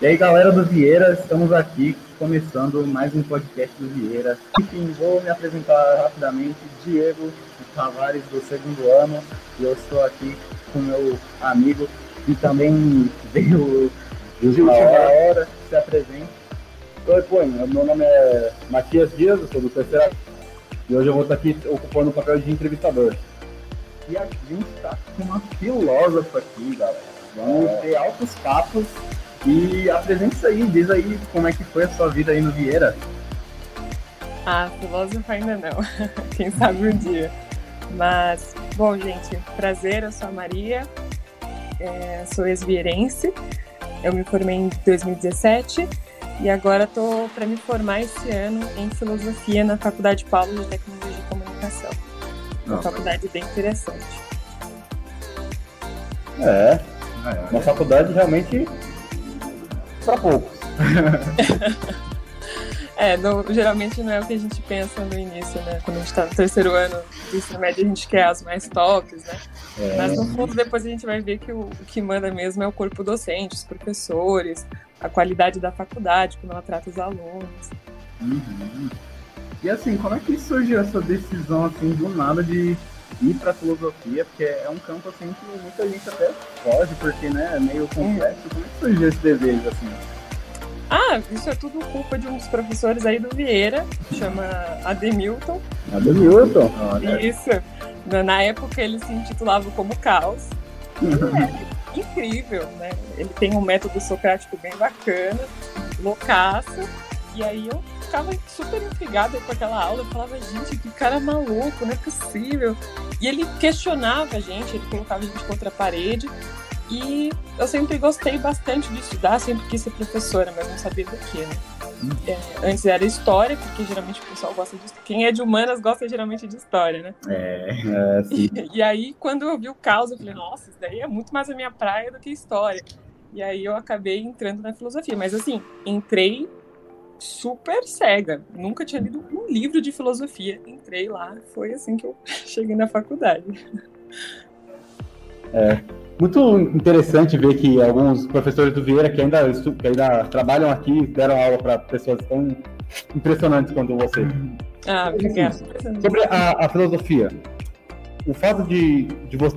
E aí, galera do Vieira, estamos aqui começando mais um podcast do Vieira. Enfim, vou me apresentar rapidamente. Diego Tavares, do segundo ano, e eu estou aqui com meu amigo e também veio de última hora, se apresente. Oi, pô, meu nome é Matias Dias, eu sou do terceiro e hoje eu vou estar aqui ocupando o papel de entrevistador. E a gente está com uma filósofa aqui, galera. Vamos ter altos papos e apresente isso aí, diz aí como é que foi a sua vida aí no Vieira. Ah, filósofo ainda não. Quem sabe um dia. Mas, bom, gente, prazer, eu sou a Maria, é, sou ex-vierense, eu me formei em 2017 e agora estou para me formar esse ano em filosofia na Faculdade Paulo de Tecnologia e Comunicação. Uma faculdade bem interessante. É, uma faculdade realmente para poucos. é, não, geralmente não é o que a gente pensa no início, né? Quando a gente está no terceiro ano do ensino médio, a gente quer as mais tops, né? É. Mas no fundo, depois a gente vai ver que o, o que manda mesmo é o corpo docente, os professores, a qualidade da faculdade, como ela trata os alunos. Uhum. E assim, como é que surgiu essa decisão assim do nada de ir para filosofia? Porque é um campo assim que muita gente até foge, porque né, é meio complexo. Como é que surgiu esse desejo assim? Ah, isso é tudo culpa de um dos professores aí do Vieira, chama Ademilton. Ademilton? Isso. Na época ele se intitulava como Caos. É incrível, né? Ele tem um método socrático bem bacana, loucaço. E aí eu ficava super intrigada com aquela aula. Eu falava, gente, que cara maluco, não é possível. E ele questionava a gente, ele colocava a gente contra a parede. E eu sempre gostei bastante de estudar, sempre quis ser professora, mas não sabia do que, né? É, antes era história, porque geralmente o pessoal gosta de Quem é de humanas gosta geralmente de história, né? É, é sim. E, e aí, quando eu vi o caos, eu falei, nossa, isso daí é muito mais a minha praia do que história. E aí eu acabei entrando na filosofia. Mas assim, entrei super cega. Nunca tinha lido um livro de filosofia. Entrei lá, foi assim que eu cheguei na faculdade. É muito interessante ver que alguns professores do Vieira que ainda, que ainda trabalham aqui deram aula para pessoas tão impressionantes quanto você. Ah, obrigada. Sobre a, a, filosofia, o fato de, de você,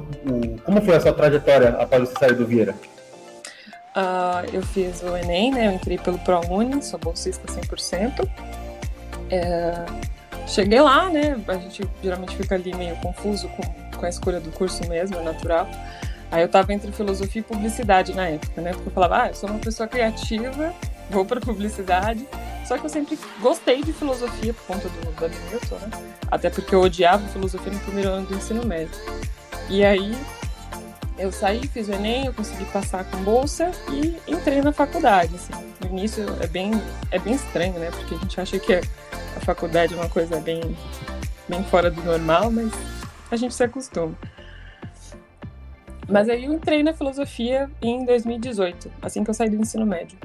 como foi a sua trajetória após você sair do Vieira? Uh, eu fiz o Enem, né? Eu entrei pelo ProUni, sou bolsista 100%. É, cheguei lá, né? A gente geralmente fica ali meio confuso com, com a escolha do curso mesmo, é natural. Aí eu tava entre filosofia e publicidade na época, né? Porque eu falava, ah, eu sou uma pessoa criativa, vou para publicidade. Só que eu sempre gostei de filosofia por conta do Dani Newton, né? Até porque eu odiava filosofia no primeiro ano do ensino médio. E aí eu saí, fiz o Enem, eu consegui passar com bolsa e entrei na faculdade. Assim. No início é bem, é bem estranho, né? Porque a gente acha que a faculdade é uma coisa bem, bem fora do normal, mas a gente se acostuma. Mas aí eu entrei na filosofia em 2018, assim que eu saí do ensino médio.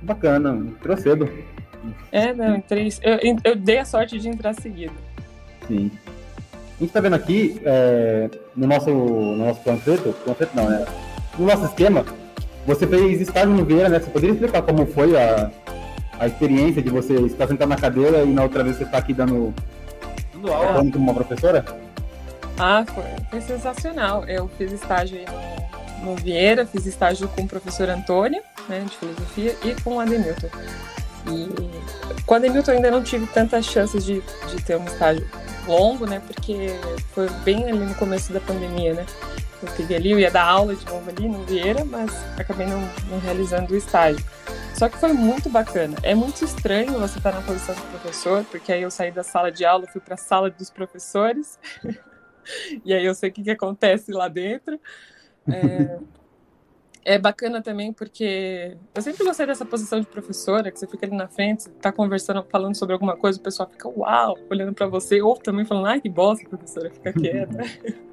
Bacana, entrou cedo. É, não, entrei. Eu, eu dei a sorte de entrar seguido. Sim. A gente tá vendo aqui, é, no nosso, no nosso panfleto, panfleto não, né? No nosso esquema, você fez estágio no Vieira, né? Você poderia explicar como foi a, a experiência de você estar sentado na cadeira e na outra vez você está aqui dando, dando aula como uma professora? Ah, foi, foi sensacional. Eu fiz estágio no, no Vieira, fiz estágio com o professor Antônio, né, de filosofia, e com o Ademilton. E com o Ademilton ainda não tive tantas chances de, de ter um estágio longo, né, porque foi bem ali no começo da pandemia, né. Eu peguei ali, eu ia dar aula de novo ali no Vieira, mas acabei não, não realizando o estágio. Só que foi muito bacana. É muito estranho você estar na posição de professor, porque aí eu saí da sala de aula, fui para a sala dos professores. e aí eu sei o que, que acontece lá dentro. É, é bacana também porque eu sempre gostei dessa posição de professora, que você fica ali na frente, tá conversando, falando sobre alguma coisa, o pessoal fica uau, olhando para você, ou também falando, ai que bosta, professora, fica quieta.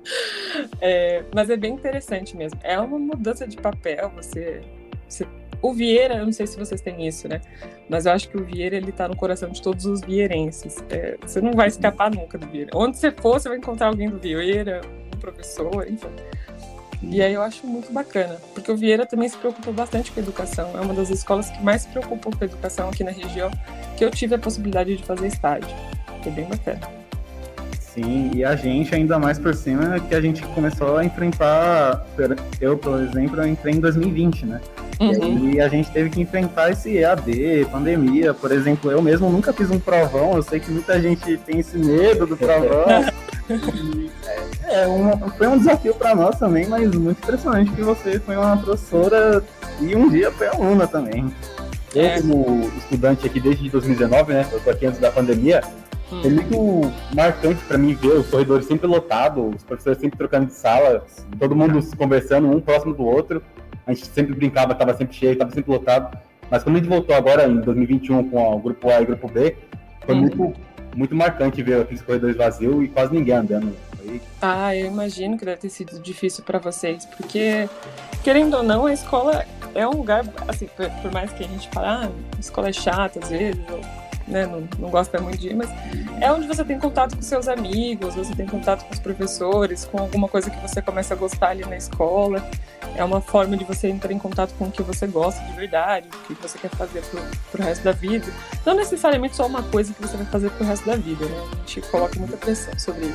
é, mas é bem interessante mesmo. É uma mudança de papel, você, você o Vieira, eu não sei se vocês têm isso, né? Mas eu acho que o Vieira, ele tá no coração de todos os vieirenses. É, você não vai escapar nunca do Vieira. Onde você for, você vai encontrar alguém do Vieira, um professor, enfim. E aí eu acho muito bacana, porque o Vieira também se preocupa bastante com a educação. É uma das escolas que mais se preocupam com a educação aqui na região, que eu tive a possibilidade de fazer estágio. É bem bacana. Sim, e a gente, ainda mais por cima, que a gente começou a enfrentar. Eu, por exemplo, eu entrei em 2020, né? Uhum. E a gente teve que enfrentar esse EAD, pandemia. Por exemplo, eu mesmo nunca fiz um provão. Eu sei que muita gente tem esse medo do provão. é, um, foi um desafio para nós também, mas muito impressionante que você foi uma professora e um dia foi aluna também. Eu, é. como estudante aqui desde 2019, né? Eu tô aqui antes da pandemia. Hum. É muito marcante para mim ver os corredores sempre lotados, os professores sempre trocando de sala, todo mundo conversando um próximo do outro. A gente sempre brincava, estava sempre cheio, estava sempre lotado. Mas quando a gente voltou agora em 2021 com o grupo A e o grupo B, foi hum. muito, muito marcante ver aqueles corredores vazios e quase ninguém andando. Foi... Ah, eu imagino que deve ter sido difícil para vocês, porque, querendo ou não, a escola é um lugar, assim, por, por mais que a gente fale, ah, a escola é chata às vezes, ou né, não, não gosta muito de ir, mas é onde você tem contato com seus amigos, você tem contato com os professores, com alguma coisa que você começa a gostar ali na escola. É uma forma de você entrar em contato com o que você gosta de verdade, o que você quer fazer pro, pro resto da vida. Não necessariamente só uma coisa que você vai fazer pro resto da vida, né? A gente coloca muita pressão sobre,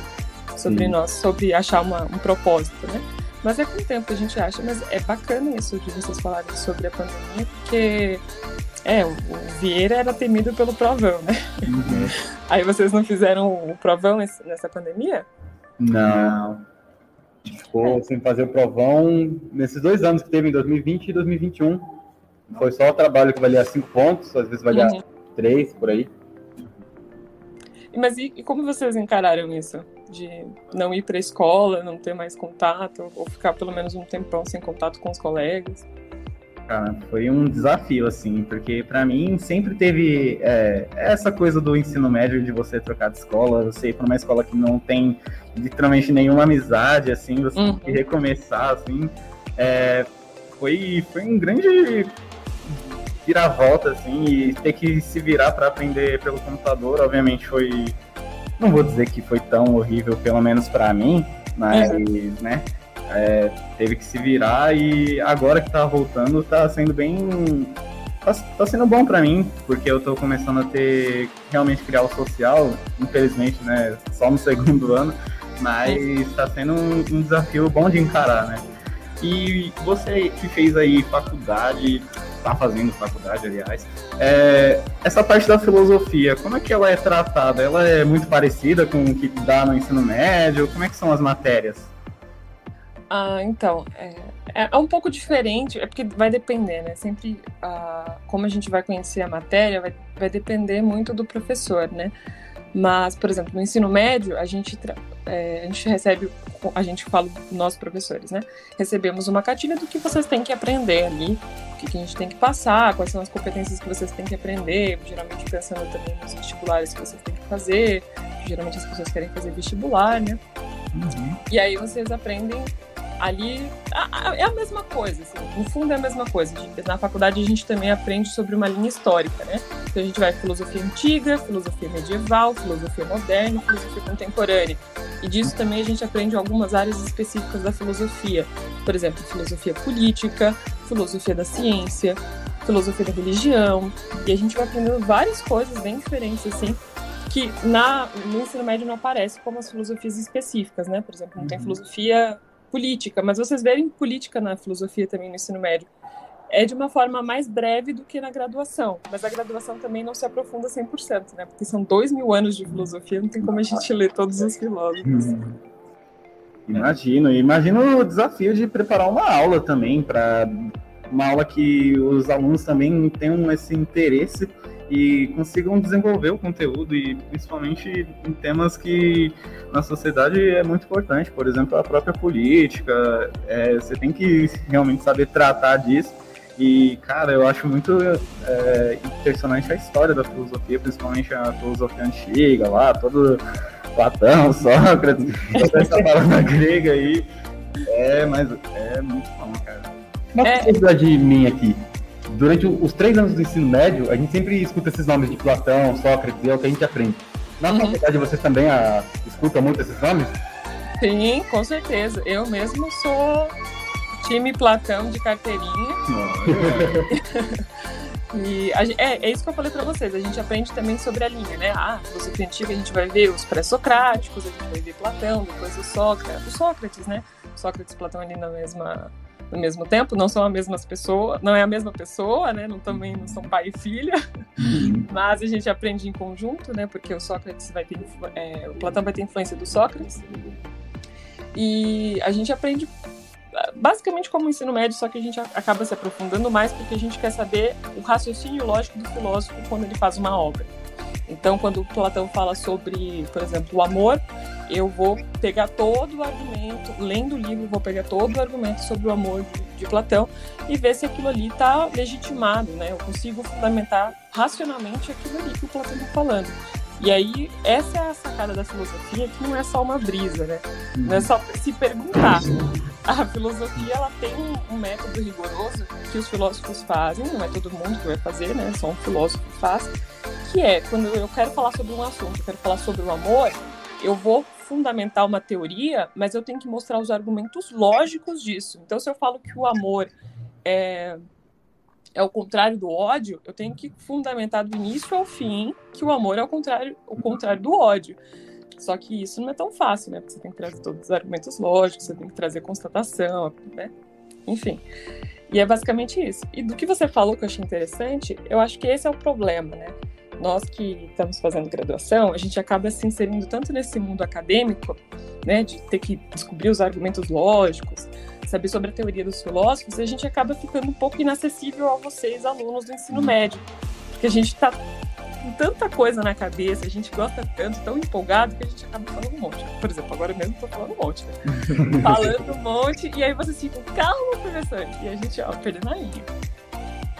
sobre nós, sobre achar uma, um propósito, né? Mas é com o tempo a gente acha, mas é bacana isso de vocês falarem sobre a pandemia, porque é, o, Vieira era temido pelo provão, né? Uhum. Aí vocês não fizeram o provão nessa pandemia? Não. Ficou é. sem fazer o provão nesses dois anos que teve, em 2020 e 2021. Foi só o trabalho que valia cinco pontos, às vezes valia uhum. três, por aí. Mas e, e, como vocês encararam isso? De não ir para a escola, não ter mais contato, ou ficar pelo menos um tempão sem contato com os colegas? Cara, foi um desafio, assim, porque para mim sempre teve é, essa coisa do ensino médio de você trocar de escola, você ir pra uma escola que não tem literalmente nenhuma amizade, assim, você uhum. tem que uhum. recomeçar, assim. É, foi, foi um grande viravolta, assim, e ter que se virar para aprender pelo computador, obviamente foi. Não vou dizer que foi tão horrível, pelo menos para mim, mas, uhum. né? É, teve que se virar e agora que tá voltando tá sendo bem. Tá, tá sendo bom para mim, porque eu tô começando a ter realmente criar o social, infelizmente, né? Só no segundo ano, mas tá sendo um, um desafio bom de encarar, né? E você que fez aí faculdade, tá fazendo faculdade, aliás, é, essa parte da filosofia, como é que ela é tratada? Ela é muito parecida com o que dá no ensino médio? Como é que são as matérias? Ah, então, é, é, um pouco diferente, é porque vai depender, né? Sempre, ah, como a gente vai conhecer a matéria, vai, vai depender muito do professor, né? Mas, por exemplo, no ensino médio, a gente, é, a gente recebe, a gente fala nós professores, né? Recebemos uma cartilha do que vocês têm que aprender ali, o que, que a gente tem que passar, quais são as competências que vocês têm que aprender, geralmente pensando também nos vestibulares que vocês têm que fazer, geralmente as pessoas querem fazer vestibular, né? Uhum. E aí vocês aprendem ali é a mesma coisa, assim, no fundo é a mesma coisa. Na faculdade a gente também aprende sobre uma linha histórica, né? Então a gente vai filosofia antiga, filosofia medieval, filosofia moderna, filosofia contemporânea. E disso também a gente aprende algumas áreas específicas da filosofia. Por exemplo, filosofia política, filosofia da ciência, filosofia da religião. E a gente vai aprendendo várias coisas bem diferentes, assim, que na, no ensino médio não aparece como as filosofias específicas, né? Por exemplo, não tem uhum. filosofia política, mas vocês verem política na filosofia também no ensino médio. É de uma forma mais breve do que na graduação, mas a graduação também não se aprofunda 100%, né? Porque são dois mil anos de filosofia, não tem como a gente ler todos os filósofos. Hum. Imagino, imagino o desafio de preparar uma aula também, para uma aula que os alunos também tenham esse interesse e consigam desenvolver o conteúdo e principalmente em temas que na sociedade é muito importante, por exemplo, a própria política, é, você tem que realmente saber tratar disso. E, cara, eu acho muito é, impressionante a história da filosofia, principalmente a filosofia antiga lá, todo Platão, Sócrates, toda essa palavra grega aí, é, mas é muito bom, cara. Uma é... curiosidade de mim aqui, durante os três anos do ensino médio, a gente sempre escuta esses nomes de Platão, Sócrates, é o que a gente aprende. Na uhum. faculdade, vocês também a, ah, escutam muito esses nomes? Sim, com certeza. Eu mesmo sou Time Platão de carteirinha. E a, é, é isso que eu falei para vocês. A gente aprende também sobre a linha, né? Ah, filosofia antiga a gente vai ver os pré-socráticos, a gente vai ver Platão, depois o Sócrates, o Sócrates, né? Sócrates e Platão ali na mesma no mesmo tempo, não são as mesmas pessoas, não é a mesma pessoa, né? Não também não são pai e filha, uhum. mas a gente aprende em conjunto, né? Porque o Sócrates vai ter, é, o Platão vai ter influência do Sócrates e a gente aprende basicamente como o ensino médio, só que a gente acaba se aprofundando mais porque a gente quer saber o raciocínio lógico do filósofo quando ele faz uma obra. Então, quando Platão fala sobre, por exemplo, o amor, eu vou pegar todo o argumento, lendo o livro, vou pegar todo o argumento sobre o amor de, Platão e ver se aquilo ali está legitimado, né? Eu consigo fundamentar racionalmente aquilo ali que o Platão está falando. E aí, essa é a sacada da filosofia, que não é só uma brisa, né? Não é só se perguntar. A filosofia, ela tem um, um método rigoroso que os filósofos fazem, não é todo mundo que vai fazer, né? Só um filósofo faz, que é, quando eu quero falar sobre um assunto, eu quero falar sobre o amor, eu vou fundamentar uma teoria, mas eu tenho que mostrar os argumentos lógicos disso. Então, se eu falo que o amor é é o contrário do ódio, eu tenho que fundamentar do início ao fim que o amor é o contrário, o contrário do ódio. Só que isso não é tão fácil, né? Porque você tem que trazer todos os argumentos lógicos, você tem que trazer constatação, né? Enfim. E é basicamente isso. E do que você falou que eu achei interessante, eu acho que esse é o problema, né? Nós que estamos fazendo graduação, a gente acaba se inserindo tanto nesse mundo acadêmico, né, de ter que descobrir os argumentos lógicos, saber sobre a teoria dos filósofos, a gente acaba ficando um pouco inacessível a vocês, alunos do ensino médio. Porque a gente está com tanta coisa na cabeça, a gente gosta tanto, tão empolgado, que a gente acaba falando um monte. Por exemplo, agora mesmo estou falando um monte, né? falando um monte, e aí vocês ficam, calma, professor. E a gente, ó, perdendo a linha.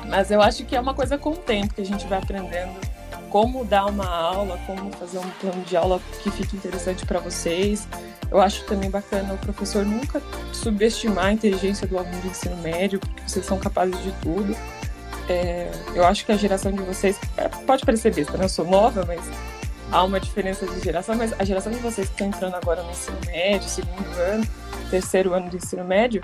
Mas eu acho que é uma coisa com o tempo que a gente vai aprendendo como dar uma aula, como fazer um plano de aula que fique interessante para vocês. Eu acho também bacana o professor nunca subestimar a inteligência do aluno do ensino médio, porque vocês são capazes de tudo. É, eu acho que a geração de vocês, é, pode parecer besta, né? Eu sou nova, mas há uma diferença de geração, mas a geração de vocês que estão entrando agora no ensino médio, segundo ano, terceiro ano do ensino médio,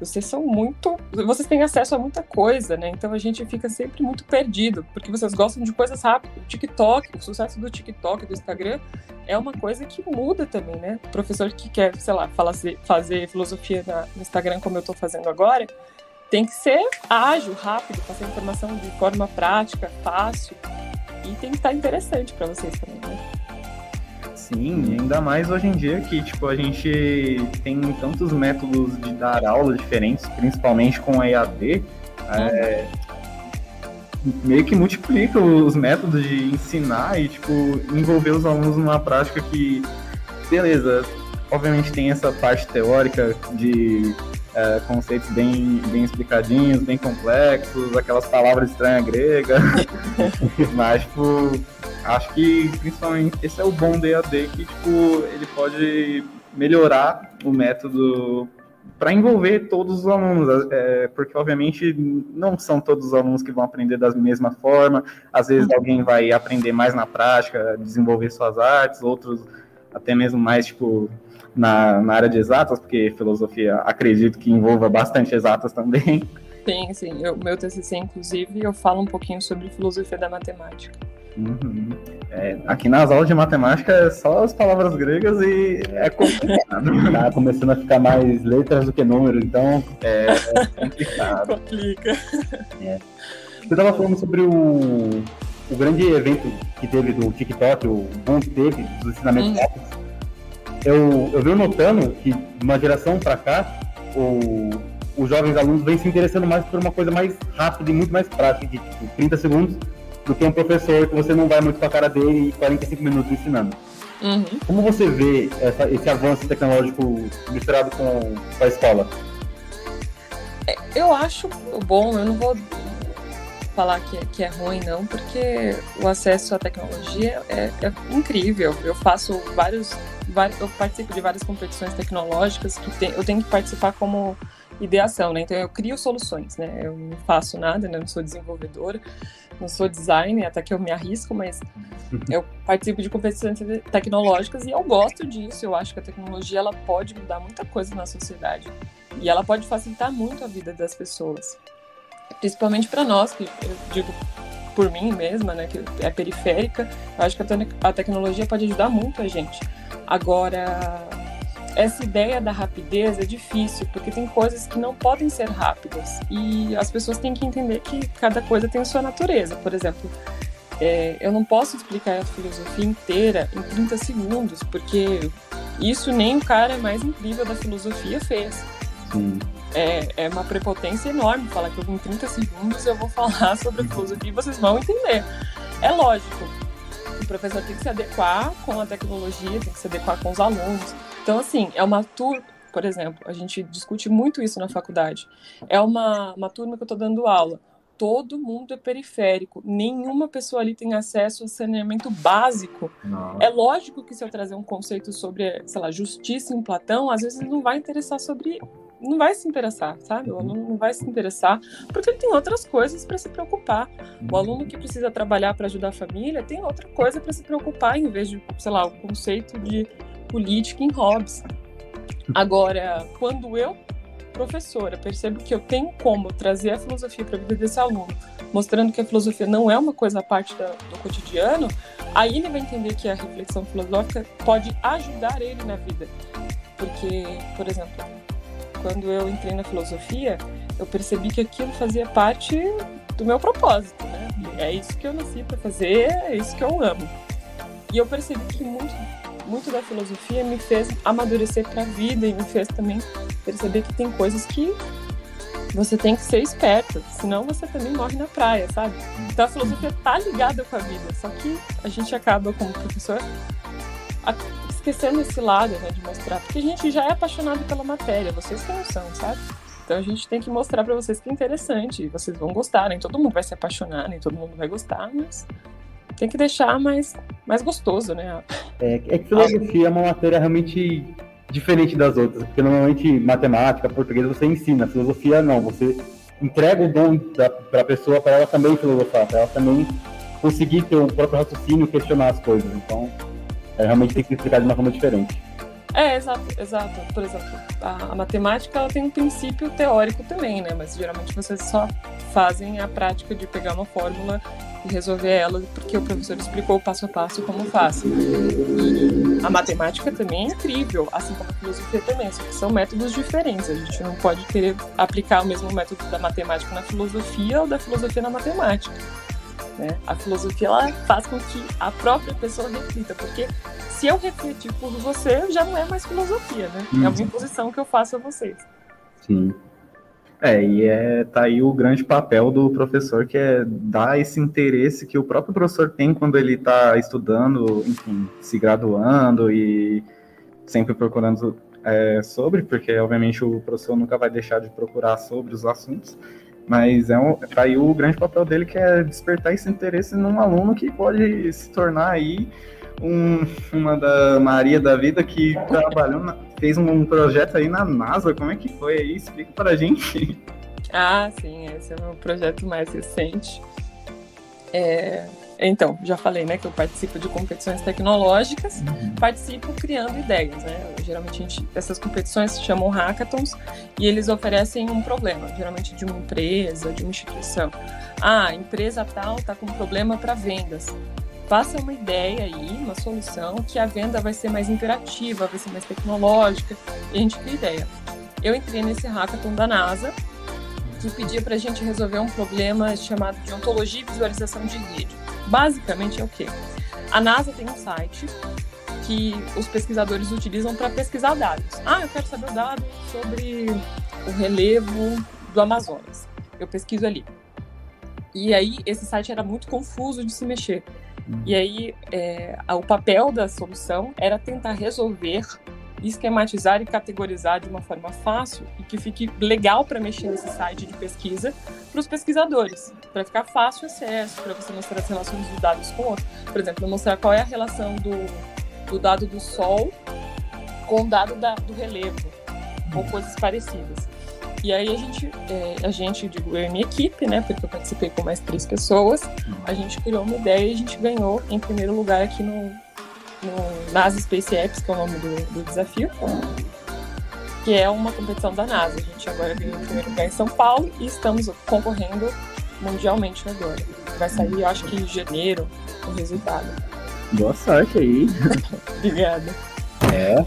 vocês são muito. Vocês têm acesso a muita coisa, né? Então a gente fica sempre muito perdido, porque vocês gostam de coisas rápidas. O TikTok, o sucesso do TikTok, do Instagram, é uma coisa que muda também, né? O professor que quer, sei lá, fazer, fazer filosofia no Instagram, como eu estou fazendo agora, tem que ser ágil, rápido, passar informação de forma prática, fácil. E tem que estar interessante para vocês também, né? Sim, ainda mais hoje em dia que tipo, a gente tem tantos métodos de dar aulas diferentes, principalmente com a EAD, é, meio que multiplica os métodos de ensinar e tipo, envolver os alunos numa prática que, beleza, obviamente tem essa parte teórica de é, conceitos bem, bem explicadinhos, bem complexos, aquelas palavras estranhas gregas, mas tipo acho que principalmente esse é o bom do EAD, que tipo, ele pode melhorar o método para envolver todos os alunos, é, porque obviamente não são todos os alunos que vão aprender da mesma forma, às vezes uhum. alguém vai aprender mais na prática, desenvolver suas artes, outros até mesmo mais tipo na, na área de exatas, porque filosofia acredito que envolva bastante exatas também. Sim, sim. O meu TCC, inclusive, eu falo um pouquinho sobre filosofia da matemática. Uhum. É, aqui nas aulas de matemática é só as palavras gregas e é complicado. tá começando a ficar mais letras do que números, então é, é complicado. Complica. É. Você estava falando sobre o, o grande evento que teve do TikTok, o boom que teve dos ensinamentos uhum. Eu, eu venho notando que de uma geração para cá, o, os jovens alunos vêm se interessando mais por uma coisa mais rápida e muito mais prática, de tipo, 30 segundos do que um professor que você não vai muito com a cara dele e 45 minutos ensinando. Uhum. Como você vê essa, esse avanço tecnológico misturado com, com a escola? É, eu acho bom, eu não vou falar que, que é ruim, não, porque o acesso à tecnologia é, é incrível. Eu faço vários, eu participo de várias competições tecnológicas que tem, eu tenho que participar como ideação, né? Então eu crio soluções, né? Eu não faço nada, né? Eu não sou desenvolvedora, não sou designer, até que eu me arrisco, mas eu participo de competições tecnológicas e eu gosto disso. Eu acho que a tecnologia ela pode mudar muita coisa na sociedade. E ela pode facilitar muito a vida das pessoas. Principalmente para nós, que eu digo por mim mesma, né, que é periférica, eu acho que a, te a tecnologia pode ajudar muito a gente. Agora, essa ideia da rapidez é difícil, porque tem coisas que não podem ser rápidas. E as pessoas têm que entender que cada coisa tem sua natureza. Por exemplo, é, eu não posso explicar a filosofia inteira em 30 segundos, porque isso nem o cara mais incrível da filosofia fez. Sim. É, é uma prepotência enorme falar que em 30 segundos eu vou falar sobre a filosofia e vocês vão entender. É lógico, o professor tem que se adequar com a tecnologia, tem que se adequar com os alunos. Então, assim, é uma turma, por exemplo, a gente discute muito isso na faculdade. É uma, uma turma que eu estou dando aula. Todo mundo é periférico, nenhuma pessoa ali tem acesso a saneamento básico. Não. É lógico que se eu trazer um conceito sobre, sei lá, justiça em Platão, às vezes não vai interessar sobre não vai se interessar, sabe? O aluno não vai se interessar porque ele tem outras coisas para se preocupar. O aluno que precisa trabalhar para ajudar a família tem outra coisa para se preocupar em vez de, sei lá, o conceito de política em Hobbes. Agora, quando eu, professora, percebo que eu tenho como trazer a filosofia para a vida desse aluno, mostrando que a filosofia não é uma coisa à parte da, do cotidiano, aí ele vai entender que a reflexão filosófica pode ajudar ele na vida. Porque, por exemplo, quando eu entrei na filosofia, eu percebi que aquilo fazia parte do meu propósito, né? É isso que eu nasci para fazer, é isso que eu amo. E eu percebi que muito muito da filosofia me fez amadurecer para a vida e me fez também perceber que tem coisas que você tem que ser esperto, senão você também morre na praia, sabe? Então a filosofia tá ligada com a vida, só que a gente acaba como professor esquecendo esse lado, né, de mostrar, porque a gente já é apaixonado pela matéria, vocês têm noção, sabe? Então a gente tem que mostrar para vocês que é interessante, vocês vão gostar, nem todo mundo vai se apaixonar, nem todo mundo vai gostar, mas tem que deixar mais, mais gostoso, né? É, é que filosofia é uma matéria realmente diferente das outras, porque normalmente matemática, português você ensina, filosofia não, você entrega o dom para a pessoa para ela também filosofar, para ela também conseguir ter o próprio raciocínio, questionar as coisas. Então, realmente tem que explicar de uma forma diferente. É, exato, exato. Por exemplo, a, a, matemática ela tem um princípio teórico também, né? Mas geralmente vocês só fazem a prática de pegar uma fórmula e resolver ela, porque o professor explicou passo a passo como faz. E a matemática também é incrível, assim como a filosofia também, só que são métodos diferentes. A gente não pode querer aplicar o mesmo método da matemática na filosofia ou da filosofia na matemática. Né? A filosofia ela faz com que a própria pessoa reflita, porque se eu refletir por você, já não é mais filosofia, né? É uma uhum. imposição que eu faço a vocês. Sim. É, e é, tá aí o grande papel do professor, que é dar esse interesse que o próprio professor tem quando ele está estudando, enfim, se graduando e sempre procurando é, sobre, porque obviamente o professor nunca vai deixar de procurar sobre os assuntos, mas é um, tá aí o grande papel dele, que é despertar esse interesse num aluno que pode se tornar aí um, uma da Maria da vida que trabalhou na, fez um projeto aí na NASA. Como é que foi aí? Explica pra gente. Ah, sim, esse é o meu projeto mais recente. É, então, já falei, né, que eu participo de competições tecnológicas, uhum. participo criando ideias, né? Geralmente gente, essas competições se chamam hackathons e eles oferecem um problema, geralmente de uma empresa, de uma instituição. Ah, a empresa tal está com um problema para vendas faça uma ideia aí, uma solução, que a venda vai ser mais interativa, vai ser mais tecnológica, e a gente cria ideia. Eu entrei nesse hackathon da NASA, que pedia para a gente resolver um problema chamado de ontologia e visualização de rede. Basicamente é o quê? A NASA tem um site que os pesquisadores utilizam para pesquisar dados. Ah, eu quero saber o dado sobre o relevo do Amazonas. Eu pesquiso ali. E aí, esse site era muito confuso de se mexer. E aí, é, o papel da solução era tentar resolver, esquematizar e categorizar de uma forma fácil e que fique legal para mexer nesse site de pesquisa para os pesquisadores, para ficar fácil acesso, para você mostrar as relações dos dados com outros. Por exemplo, mostrar qual é a relação do, do dado do Sol com o dado da, do relevo, ou coisas parecidas. E aí a gente, é, a gente, digo eu e minha equipe, né, porque eu participei com mais três pessoas, a gente criou uma ideia e a gente ganhou em primeiro lugar aqui no, no NASA Space Apps, que é o nome do, do desafio. que é uma competição da NASA. A gente agora ganhou o primeiro lugar em São Paulo e estamos concorrendo mundialmente agora. Vai sair, eu acho que em janeiro, o resultado. Boa sorte aí. Obrigada. É.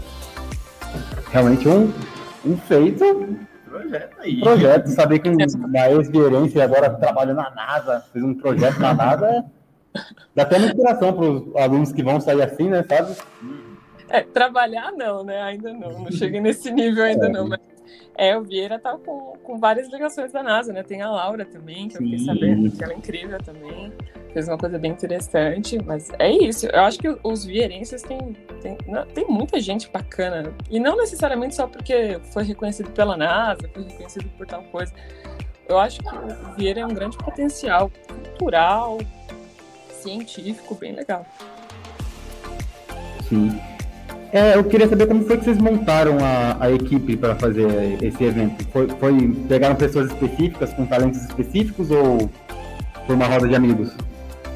Realmente um, um feito. Projeto aí. Projeto. Saber que na ex-gerência agora trabalha na NASA, fez um projeto na NASA, dá até uma inspiração para os alunos que vão sair assim, né? Sabe? É, trabalhar não, né? Ainda não. Não cheguei nesse nível ainda é. não. Mas é, o Vieira tá com, com várias ligações da NASA, né? Tem a Laura também, que eu fiquei sabendo que ela é incrível também. Fez uma coisa bem interessante, mas é isso. Eu acho que os vieirenses têm, tem, tem muita gente bacana. E não necessariamente só porque foi reconhecido pela NASA, foi reconhecido por tal coisa. Eu acho que o Vieira é um grande potencial cultural, científico, bem legal. Sim. É, eu queria saber como foi que vocês montaram a, a equipe para fazer esse evento. Foi, foi, pegaram pessoas específicas com talentos específicos ou foi uma roda de amigos?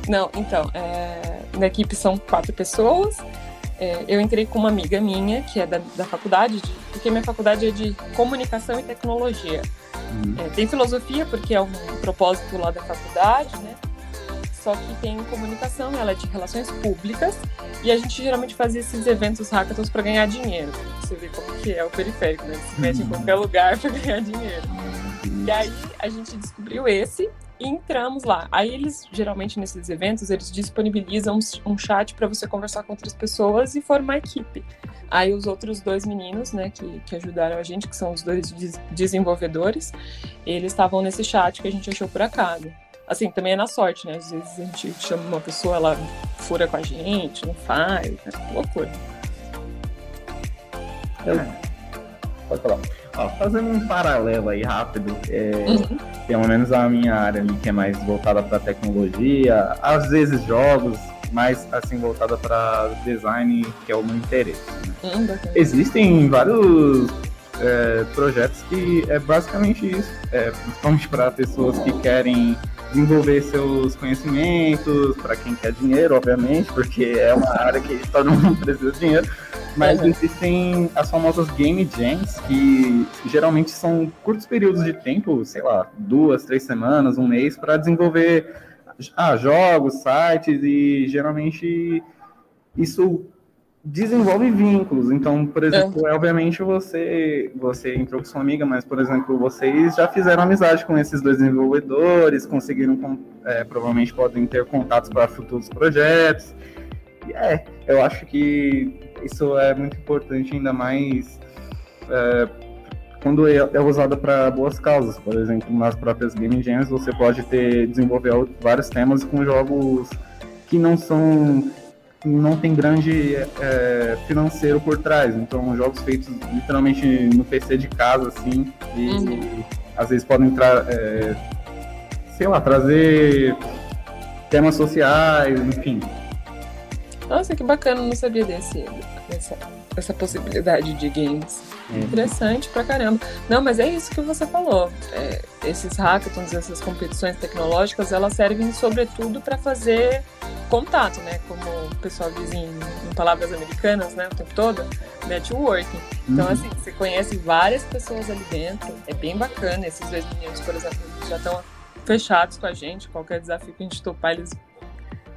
Não, então, é, na equipe são quatro pessoas. É, eu entrei com uma amiga minha, que é da, da faculdade, de, porque minha faculdade é de comunicação e tecnologia. Uhum. É, tem filosofia, porque é um propósito lá da faculdade, né? Só que tem comunicação, ela é de relações públicas, e a gente geralmente fazia esses eventos hackathons para ganhar dinheiro. Você vê como que é o periférico, né? Se mete em uhum. qualquer lugar para ganhar dinheiro. E aí a gente descobriu esse e entramos lá. Aí eles, geralmente nesses eventos, eles disponibilizam um chat para você conversar com outras pessoas e formar equipe. Aí os outros dois meninos, né, que, que ajudaram a gente, que são os dois desenvolvedores, eles estavam nesse chat que a gente achou por acaso. Assim, também é na sorte, né? Às vezes a gente chama uma pessoa, ela fura com a gente, não faz, é loucura. Eu... Pode falar. Ó, fazendo um paralelo aí rápido, é, uhum. pelo menos a minha área ali que é mais voltada para tecnologia, às vezes jogos, mais assim voltada para design, que é o meu interesse. Né? Uhum, Existem vários é, projetos que é basicamente isso, é, principalmente para pessoas que querem desenvolver seus conhecimentos, para quem quer dinheiro, obviamente, porque é uma área que todo mundo precisa de dinheiro. Mas uhum. existem as famosas game jams, que geralmente são curtos períodos de tempo, sei lá, duas, três semanas, um mês, para desenvolver ah, jogos, sites, e geralmente isso desenvolve vínculos. Então, por exemplo, é. obviamente você você entrou com sua amiga, mas por exemplo, vocês já fizeram amizade com esses dois desenvolvedores, conseguiram é, provavelmente podem ter contatos para futuros projetos. E é, eu acho que isso é muito importante, ainda mais é, quando é, é usada para boas causas. Por exemplo, nas próprias game jams você pode ter desenvolver vários temas com jogos que não são não tem grande é, financeiro por trás. Então, jogos feitos literalmente no PC de casa, assim, e uhum. às vezes podem entrar, é, sei lá, trazer temas sociais, enfim. Nossa, que bacana, não sabia desse, dessa, dessa possibilidade de games. Uhum. Interessante pra caramba. Não, mas é isso que você falou. É, esses hackathons, essas competições tecnológicas, elas servem sobretudo para fazer contato, né? Como o pessoal diz em, em, palavras americanas, né? O tempo todo, networking. Então, uhum. assim, você conhece várias pessoas ali dentro. É bem bacana. Esses dois meninos, por exemplo, já estão fechados com a gente. Qualquer desafio que a gente topar, eles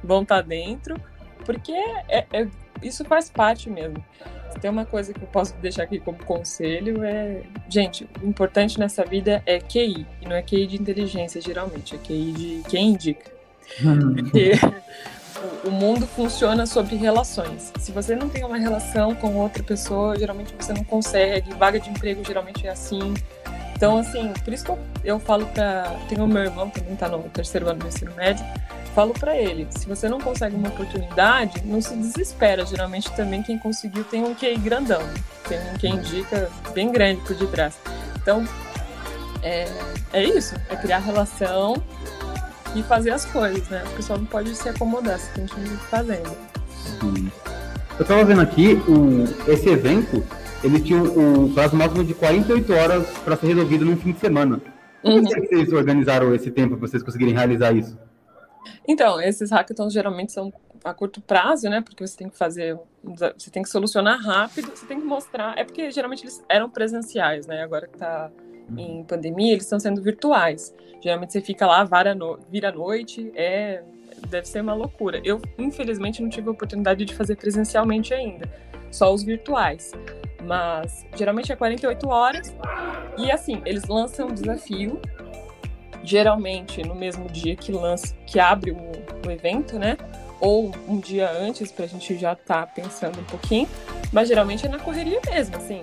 vão estar tá dentro. Porque é, é, isso faz parte mesmo. Tem uma coisa que eu posso deixar aqui como conselho é, gente, o importante nessa vida é QI, e não é QI de inteligência geralmente, é QI de quem indica. Porque o mundo funciona sobre relações. Se você não tem uma relação com outra pessoa, geralmente você não consegue. Vaga de emprego geralmente é assim. Então, assim, por isso que eu, eu falo para. Tem o meu irmão também está no terceiro ano do ensino médio. Falo para ele: se você não consegue uma oportunidade, não se desespera. Geralmente também quem conseguiu tem um QI grandão, tem um que indica bem grande por detrás. Então, é, é isso: é criar relação e fazer as coisas, né? O pessoal não pode se acomodar, você tem que ir fazendo. Sim. Eu estava vendo aqui, um, esse evento, ele tinha um prazo máximo de 48 horas para ser resolvido num fim de semana. Como uhum. que vocês organizaram esse tempo para vocês conseguirem realizar isso? Então, esses hackathons geralmente são a curto prazo, né? Porque você tem que fazer, você tem que solucionar rápido, você tem que mostrar. É porque geralmente eles eram presenciais, né? Agora que tá em pandemia, eles estão sendo virtuais. Geralmente você fica lá, vira, no, vira a noite, é, deve ser uma loucura. Eu, infelizmente, não tive a oportunidade de fazer presencialmente ainda, só os virtuais. Mas geralmente é 48 horas. E assim, eles lançam um desafio, geralmente no mesmo dia que lança, que abre o, o evento, né? Ou um dia antes, pra gente já estar tá pensando um pouquinho. Mas geralmente é na correria mesmo, assim.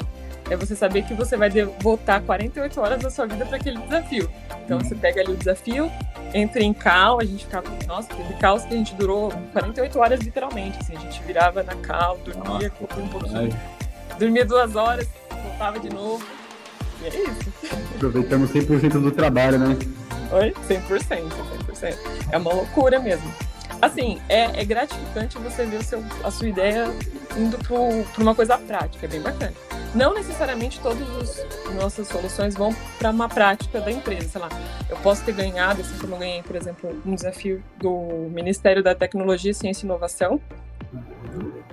É você saber que você vai voltar 48 horas da sua vida para aquele desafio. Então você pega ali o desafio, entra em cal, a gente ficava, nossa, teve caos que a gente durou 48 horas literalmente, assim, a gente virava na cal, dormia um pouquinho, dormia duas horas, voltava de novo, e é isso. Aproveitamos 100% do trabalho, né? Oi? 100%, 100%. É uma loucura mesmo. Assim, é, é gratificante você ver seu, a sua ideia indo para uma coisa prática, é bem bacana. Não necessariamente todas as nossas soluções vão para uma prática da empresa, sei lá. Eu posso ter ganhado, assim como eu ganhei, por exemplo, um desafio do Ministério da Tecnologia, Ciência e Inovação,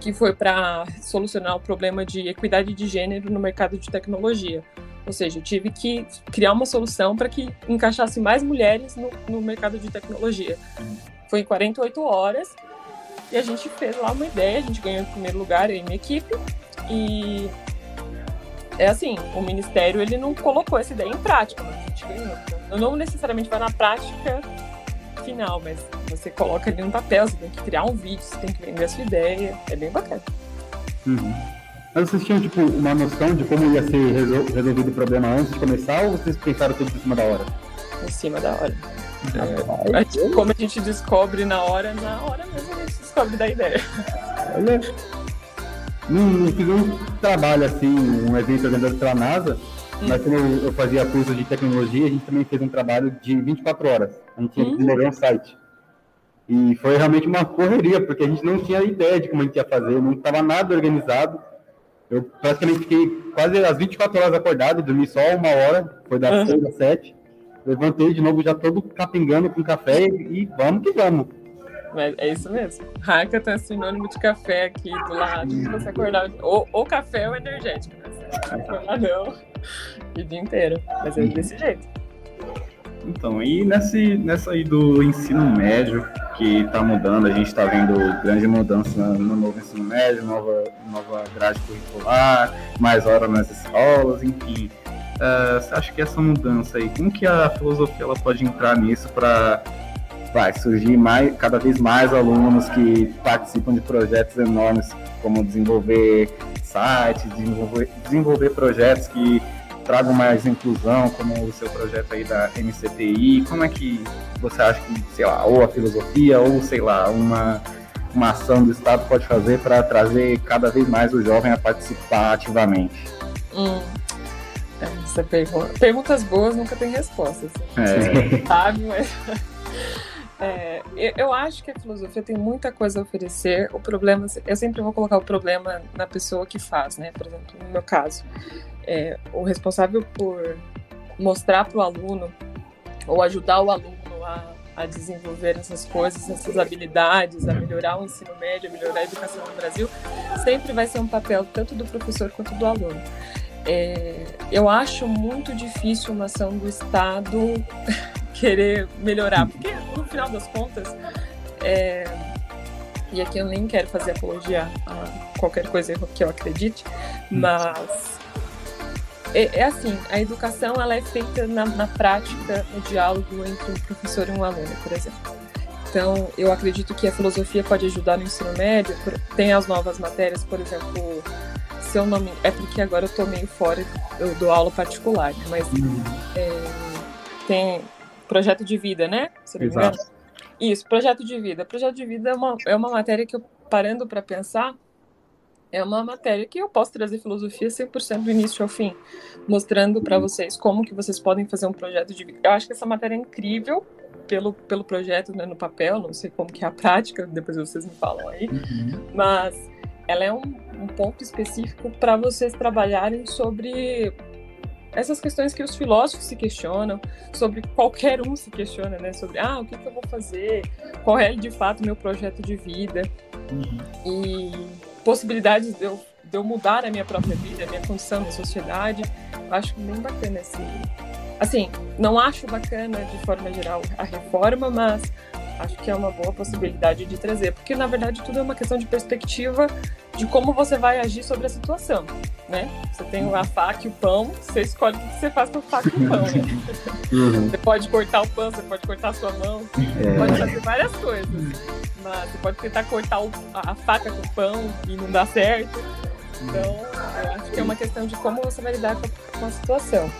que foi para solucionar o problema de equidade de gênero no mercado de tecnologia. Ou seja, eu tive que criar uma solução para que encaixasse mais mulheres no, no mercado de tecnologia. Foi em 48 horas e a gente fez lá uma ideia, a gente ganhou em primeiro lugar, eu e minha equipe, e é assim, o Ministério ele não colocou essa ideia em prática, mas a gente ganhou. Não necessariamente vai na prática final, mas você coloca ali no papel, você tem que criar um vídeo, você tem que vender a sua ideia, é bem bacana. Uhum. Mas vocês tinham, tipo, uma noção de como ia ser resolvido o problema antes de começar, ou vocês pensaram tudo em cima da hora? Em cima da hora. É, tipo, como a gente descobre na hora, na hora mesmo a gente descobre da ideia. Olha, não, não fiz um trabalho assim, um evento organizado pela NASA, hum. mas como eu, fazia curso de tecnologia, a gente também fez um trabalho de 24 horas. A gente tinha que hum. desenvolver um site. E foi realmente uma correria, porque a gente não tinha ideia de como a gente ia fazer, não estava nada organizado. Eu praticamente fiquei quase as 24 horas acordado, dormi só uma hora, foi das uhum. 6 às 7. Levantei de novo já todo capingando com café e, e vamos que vamos. Mas é isso mesmo. Hackathon tá é sinônimo de café aqui do lado. Se você acordar, ou, ou café ou energético, né? Acordadão o dia inteiro. Mas é desse jeito. Então, e nesse, nessa aí do ensino médio que está mudando, a gente está vendo grande mudança no novo ensino médio, nova, nova grade curricular, mais horas nas escolas, enfim. Uh, você acha que essa mudança aí, como que a filosofia ela pode entrar nisso para vai surgir mais, cada vez mais alunos que participam de projetos enormes, como desenvolver sites, desenvolver, desenvolver projetos que tragam mais inclusão, como o seu projeto aí da MCTI. Como é que você acha que, sei lá, ou a filosofia, ou sei lá, uma, uma ação do Estado pode fazer para trazer cada vez mais o jovem a participar ativamente? Hum. Essa pergunta, perguntas boas nunca tem respostas. É. Sabe, mas é, eu acho que a filosofia tem muita coisa a oferecer. O problema, eu sempre vou colocar o problema na pessoa que faz, né? Por exemplo, no meu caso, é, o responsável por mostrar para o aluno ou ajudar o aluno a, a, desenvolver essas coisas, essas habilidades, a melhorar o ensino médio, a melhorar a educação no Brasil, sempre vai ser um papel tanto do professor quanto do aluno. É, eu acho muito difícil uma ação do Estado querer melhorar, porque no final das contas, é, e aqui eu nem quero fazer apologia a qualquer coisa que eu acredite, mas é, é assim, a educação ela é feita na, na prática, no diálogo entre um professor e um aluno, por exemplo. Então, eu acredito que a filosofia pode ajudar no ensino médio. Tem as novas matérias, por exemplo, se eu não me... É porque agora eu tô meio fora, eu dou aula particular, mas uhum. é, tem projeto de vida, né? Se Exato. Isso, projeto de vida. Projeto de vida é uma, é uma matéria que eu, parando para pensar, é uma matéria que eu posso trazer filosofia 100% do início ao fim, mostrando para vocês como que vocês podem fazer um projeto de vida. Eu acho que essa matéria é incrível pelo, pelo projeto né, no papel, não sei como que é a prática, depois vocês me falam aí, uhum. mas ela é um, um ponto específico para vocês trabalharem sobre essas questões que os filósofos se questionam, sobre qualquer um se questiona, né? Sobre, ah, o que, que eu vou fazer? Qual é, de fato, meu projeto de vida? Uhum. E possibilidades de eu, de eu mudar a minha própria vida, a minha condição na sociedade. Eu acho bem bacana esse... Assim, não acho bacana, de forma geral, a reforma, mas acho que é uma boa possibilidade de trazer, porque na verdade tudo é uma questão de perspectiva de como você vai agir sobre a situação, né? Você tem a faca e o pão, você escolhe o que você faz com a faca e o pão, né? Uhum. Você pode cortar o pão, você pode cortar a sua mão, é. pode fazer várias coisas, mas você pode tentar cortar o, a faca com o pão e não dá certo. Então, eu acho que é uma questão de como você vai lidar com, com a situação.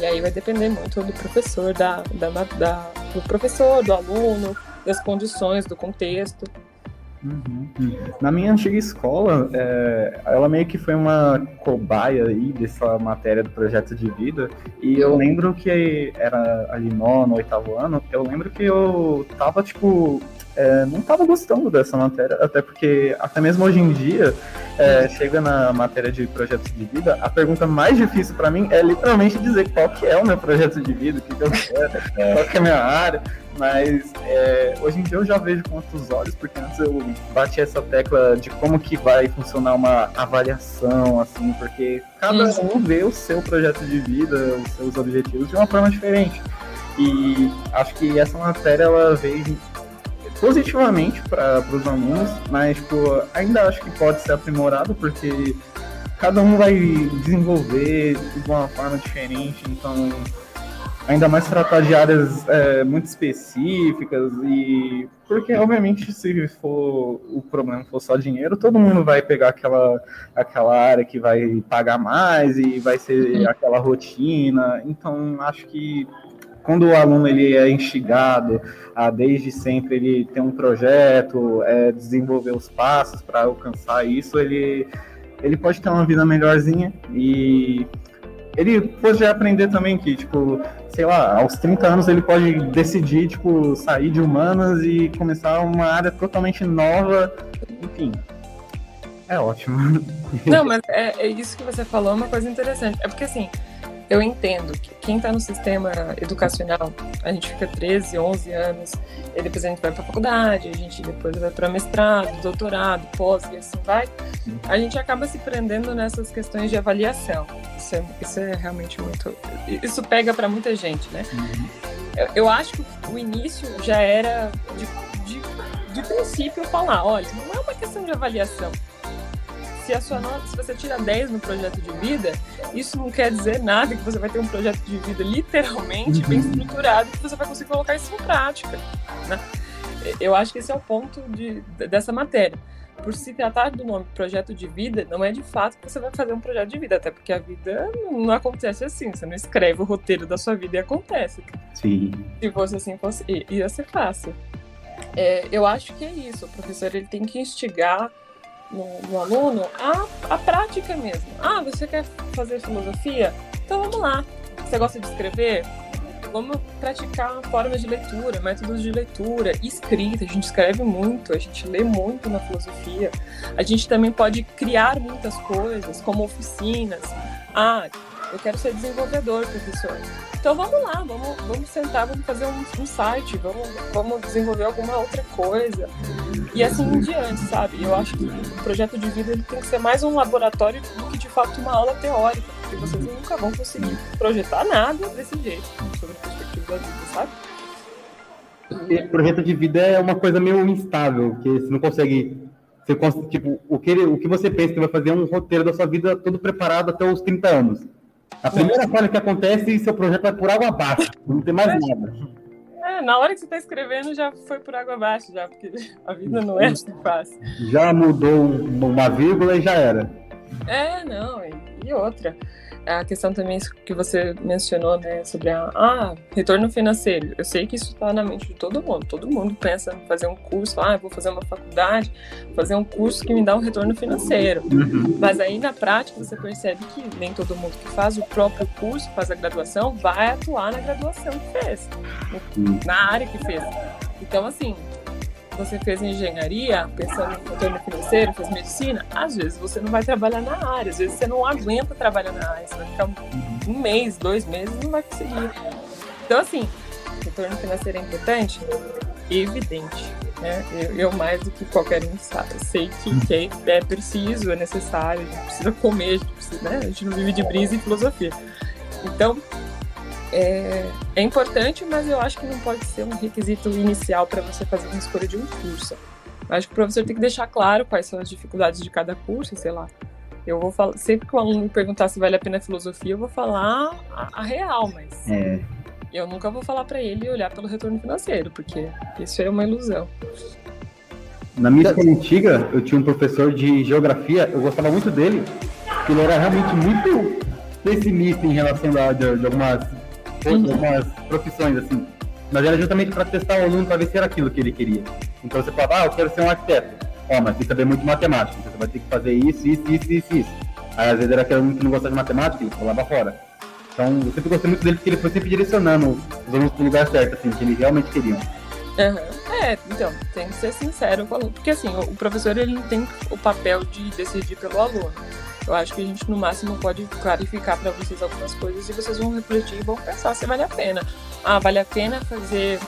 E aí vai depender muito do professor, da, da, da do professor, do aluno, das condições, do contexto. Uhum. Na minha antiga escola, é, ela meio que foi uma cobaia aí dessa matéria do projeto de vida, e eu lembro que era ali nono, oitavo ano, eu lembro que eu tava, tipo, é, não tava gostando dessa matéria, até porque, até mesmo hoje em dia, é, chega na matéria de projetos de vida, a pergunta mais difícil para mim é literalmente dizer qual que é o meu projeto de vida, o que, que eu quero, é. qual que é a minha área. Mas é, hoje em dia eu já vejo com outros olhos, porque antes eu bati essa tecla de como que vai funcionar uma avaliação, assim, porque cada um vê o seu projeto de vida, os seus objetivos de uma forma diferente. E acho que essa matéria ela veio positivamente para os alunos, mas tipo, ainda acho que pode ser aprimorado porque cada um vai desenvolver de uma forma diferente, então ainda mais tratar de áreas é, muito específicas e porque obviamente se for o problema for só dinheiro todo mundo vai pegar aquela aquela área que vai pagar mais e vai ser uhum. aquela rotina então acho que quando o aluno ele é instigado a desde sempre ele ter um projeto, é, desenvolver os passos para alcançar isso, ele, ele pode ter uma vida melhorzinha e ele pode aprender também que, tipo, sei lá, aos 30 anos ele pode decidir, tipo, sair de humanas e começar uma área totalmente nova, enfim. É ótimo. Não, mas é, é isso que você falou, é uma coisa interessante. É porque, assim, eu entendo que quem está no sistema educacional, a gente fica 13, 11 anos, e depois a gente vai para faculdade, a gente depois vai para mestrado, doutorado, pós e assim vai, a gente acaba se prendendo nessas questões de avaliação. Isso é, isso é realmente muito. Isso pega para muita gente, né? Eu, eu, acho que o início já era de, de, de princípio falar: olha, não é uma questão de avaliação se a sua nota, se você tira 10 no projeto de vida, isso não quer dizer nada que você vai ter um projeto de vida literalmente bem uhum. estruturado que você vai conseguir colocar isso em prática. Né? Eu acho que esse é o ponto de, dessa matéria. Por se tratar do nome projeto de vida, não é de fato que você vai fazer um projeto de vida, até porque a vida não acontece assim. Você não escreve o roteiro da sua vida e acontece. Sim. Se fosse assim, fosse, ia ser fácil. É, eu acho que é isso. O professor ele tem que instigar no, no aluno a, a prática mesmo. Ah, você quer fazer filosofia? Então vamos lá. Você gosta de escrever? Vamos praticar formas de leitura, métodos de leitura, escrita. A gente escreve muito, a gente lê muito na filosofia. A gente também pode criar muitas coisas, como oficinas. Ah, eu quero ser desenvolvedor, professor. Então vamos lá, vamos, vamos sentar, vamos fazer um, um, site, vamos, vamos desenvolver alguma outra coisa. E assim em diante, sabe? Eu acho que o projeto de vida ele tem que ser mais um laboratório do que de fato uma aula teórica, porque vocês nunca vão conseguir projetar nada desse jeito, sobre a perspectiva da vida, sabe? E projeto de vida é uma coisa meio instável, que você não consegue. Você, tipo, o que, o que você pensa que vai fazer é um roteiro da sua vida todo preparado até os 30 anos. A primeira coisa que acontece é seu projeto vai por água abaixo, não tem mais nada. É, na hora que você está escrevendo já foi por água abaixo, já, porque a vida não é assim fácil. Já mudou uma vírgula e já era. É, não, e, e outra a questão também que você mencionou, né, sobre a ah, retorno financeiro. Eu sei que isso está na mente de todo mundo. Todo mundo pensa em fazer um curso, ah, vou fazer uma faculdade, fazer um curso que me dá um retorno financeiro. Uhum. Mas aí na prática você percebe que nem todo mundo que faz o próprio curso, faz a graduação, vai atuar na graduação que fez, na área que fez. Então, assim, você fez engenharia, pensando em retorno financeiro, fez medicina, às vezes você não vai trabalhar na área, às vezes você não aguenta trabalhar na área, você vai ficar um mês, dois meses, não vai conseguir. Então, assim, retorno financeiro é importante? Evidente. Né? Eu, eu, mais do que qualquer um sei que, que é preciso, é necessário, a gente precisa comer, a gente, precisa, né? a gente não vive de brisa e filosofia. Então, é, é, importante, mas eu acho que não pode ser um requisito inicial para você fazer uma escolha de um curso. Eu acho que o professor tem que deixar claro quais são as dificuldades de cada curso, sei lá. Eu vou falar, sempre que o aluno me perguntar se vale a pena a filosofia, eu vou falar a, a real, mas é. eu nunca vou falar para ele olhar pelo retorno financeiro, porque isso é uma ilusão. Na minha escola antiga, eu tinha um professor de geografia, eu gostava muito dele, porque ele era realmente muito pessimista em relação a de, de algumas algumas profissões, assim. Mas era justamente para testar o aluno para ver se era aquilo que ele queria. Então você falava, ah, eu quero ser um arquiteto. Ó, mas tem que saber muito de matemática. Então você vai ter que fazer isso, isso, isso, isso, isso. Aí às vezes era aquele aluno que não gostava de matemática e pulava fora. Então eu sempre gostei muito dele porque ele foi sempre direcionando os alunos para o lugar certo, assim, que eles realmente queriam. Uhum. É, então, tem que ser sincero com o aluno. Porque assim, o professor ele não tem o papel de decidir pelo aluno. Eu acho que a gente, no máximo, pode clarificar para vocês algumas coisas e vocês vão refletir e vão pensar se vale a pena. Ah, vale a pena fazer,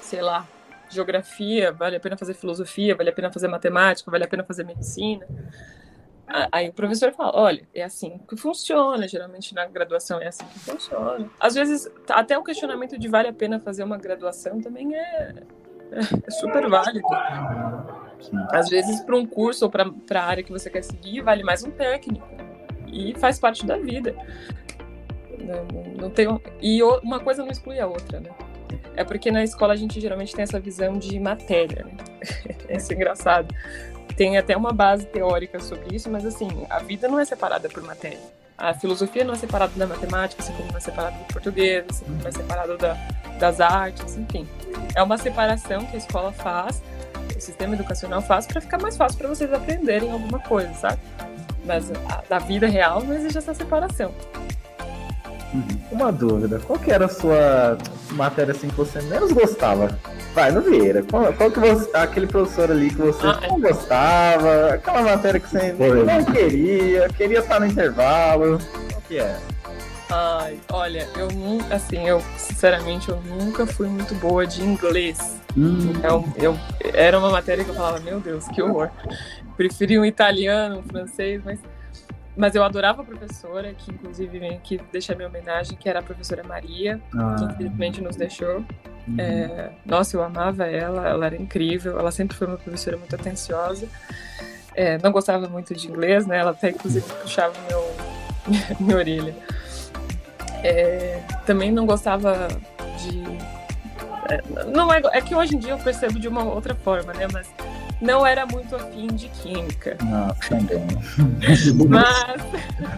sei lá, geografia, vale a pena fazer filosofia, vale a pena fazer matemática, vale a pena fazer medicina. Aí o professor fala, olha, é assim que funciona, geralmente na graduação é assim que funciona. Às vezes, até o questionamento de vale a pena fazer uma graduação também é, é super válido. Às vezes, para um curso ou para a área que você quer seguir, vale mais um técnico. E faz parte da vida. Não, não tem. E uma coisa não exclui a outra, né? É porque na escola a gente geralmente tem essa visão de matéria, né? Isso é engraçado. Tem até uma base teórica sobre isso, mas assim, a vida não é separada por matéria. A filosofia não é separada da matemática, assim como não é separada do português, assim como não é separada da, das artes, enfim. É uma separação que a escola faz o sistema educacional faz para ficar mais fácil para vocês aprenderem alguma coisa, sabe? Mas a, da vida real não existe essa separação. Uhum. Uma dúvida, qual que era a sua matéria assim que você menos gostava? Vai, no Vieira, qual, qual que você, aquele professor ali que você ah, não é. gostava, aquela matéria que você não queria, queria estar no intervalo, qual que é? Ai, olha, eu nunca, assim, eu sinceramente eu nunca fui muito boa de inglês. Hum. Então, eu, era uma matéria que eu falava, meu Deus, que horror. Preferi um italiano, um francês, mas, mas eu adorava a professora, que inclusive vem aqui deixar minha homenagem, que era a professora Maria, ah. que infelizmente nos deixou. Hum. É, nossa, eu amava ela, ela era incrível, ela sempre foi uma professora muito atenciosa. É, não gostava muito de inglês, né? Ela até inclusive puxava meu, minha orelha. É, também não gostava de. É, não é, é que hoje em dia eu percebo de uma outra forma, né? Mas não era muito afim de química. Não, também. mas.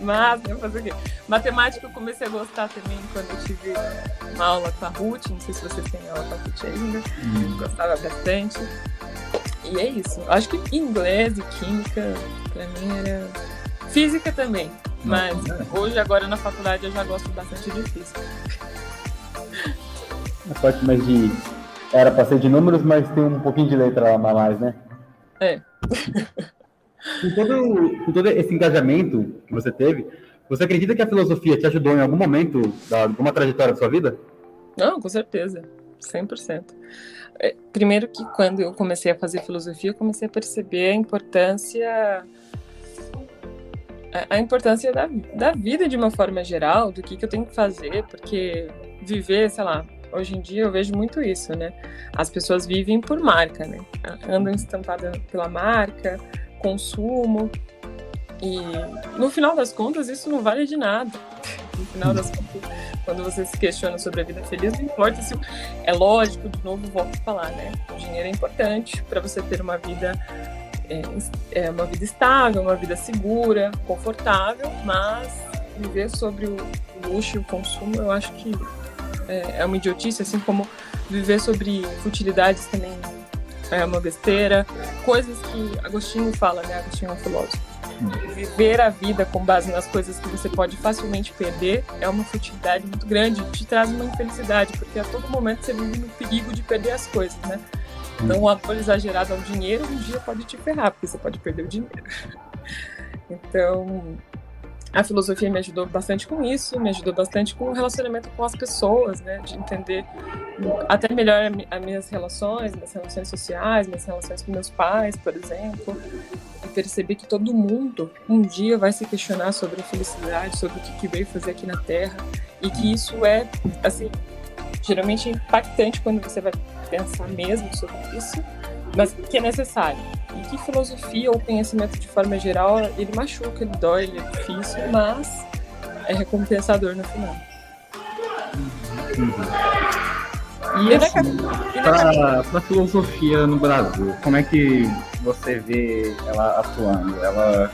Mas, né, fazer o quê? Matemática eu comecei a gostar também quando eu tive uma aula com a Ruth. Não sei se vocês têm aula com a Ruth ainda. Hum. Gostava bastante. E é isso. Acho que inglês e química, pra mim, era. Física também. Mas hoje, agora na faculdade, eu já gosto bastante de física. A parte mais de. Era para ser de números, mas tem um pouquinho de letra a mais, né? É. com, todo, com todo esse engajamento que você teve, você acredita que a filosofia te ajudou em algum momento da alguma trajetória da sua vida? Não, com certeza. 100%. É, primeiro que quando eu comecei a fazer filosofia, eu comecei a perceber a importância a importância da, da vida de uma forma geral, do que, que eu tenho que fazer, porque viver, sei lá, hoje em dia eu vejo muito isso, né? As pessoas vivem por marca, né? Andam estampadas pela marca, consumo, e no final das contas isso não vale de nada. No final das contas, quando você se questiona sobre a vida feliz, não importa se é lógico, de novo volto a falar, né? O dinheiro é importante para você ter uma vida é, é uma vida estável, uma vida segura, confortável, mas viver sobre o luxo e o consumo, eu acho que é, é uma idiotice, assim como viver sobre futilidades também é uma besteira. Coisas que Agostinho fala, né? Agostinho é um filósofo. Viver a vida com base nas coisas que você pode facilmente perder é uma futilidade muito grande, te traz uma infelicidade, porque a todo momento você vive no perigo de perder as coisas, né? Então, o amor exagerado ao dinheiro um dia pode te ferrar, porque você pode perder o dinheiro. Então, a filosofia me ajudou bastante com isso, me ajudou bastante com o relacionamento com as pessoas, né? De entender até melhor as minhas relações, minhas relações sociais, minhas relações com meus pais, por exemplo. E perceber que todo mundo um dia vai se questionar sobre a felicidade, sobre o que veio fazer aqui na Terra. E que isso é, assim, geralmente impactante quando você vai pensar mesmo sobre isso, mas que é necessário. E que filosofia ou conhecimento de forma geral, ele machuca, ele dói, ele é difícil, mas é recompensador no final. Uhum. E assim, para a filosofia no Brasil, como é que você vê ela atuando? Ela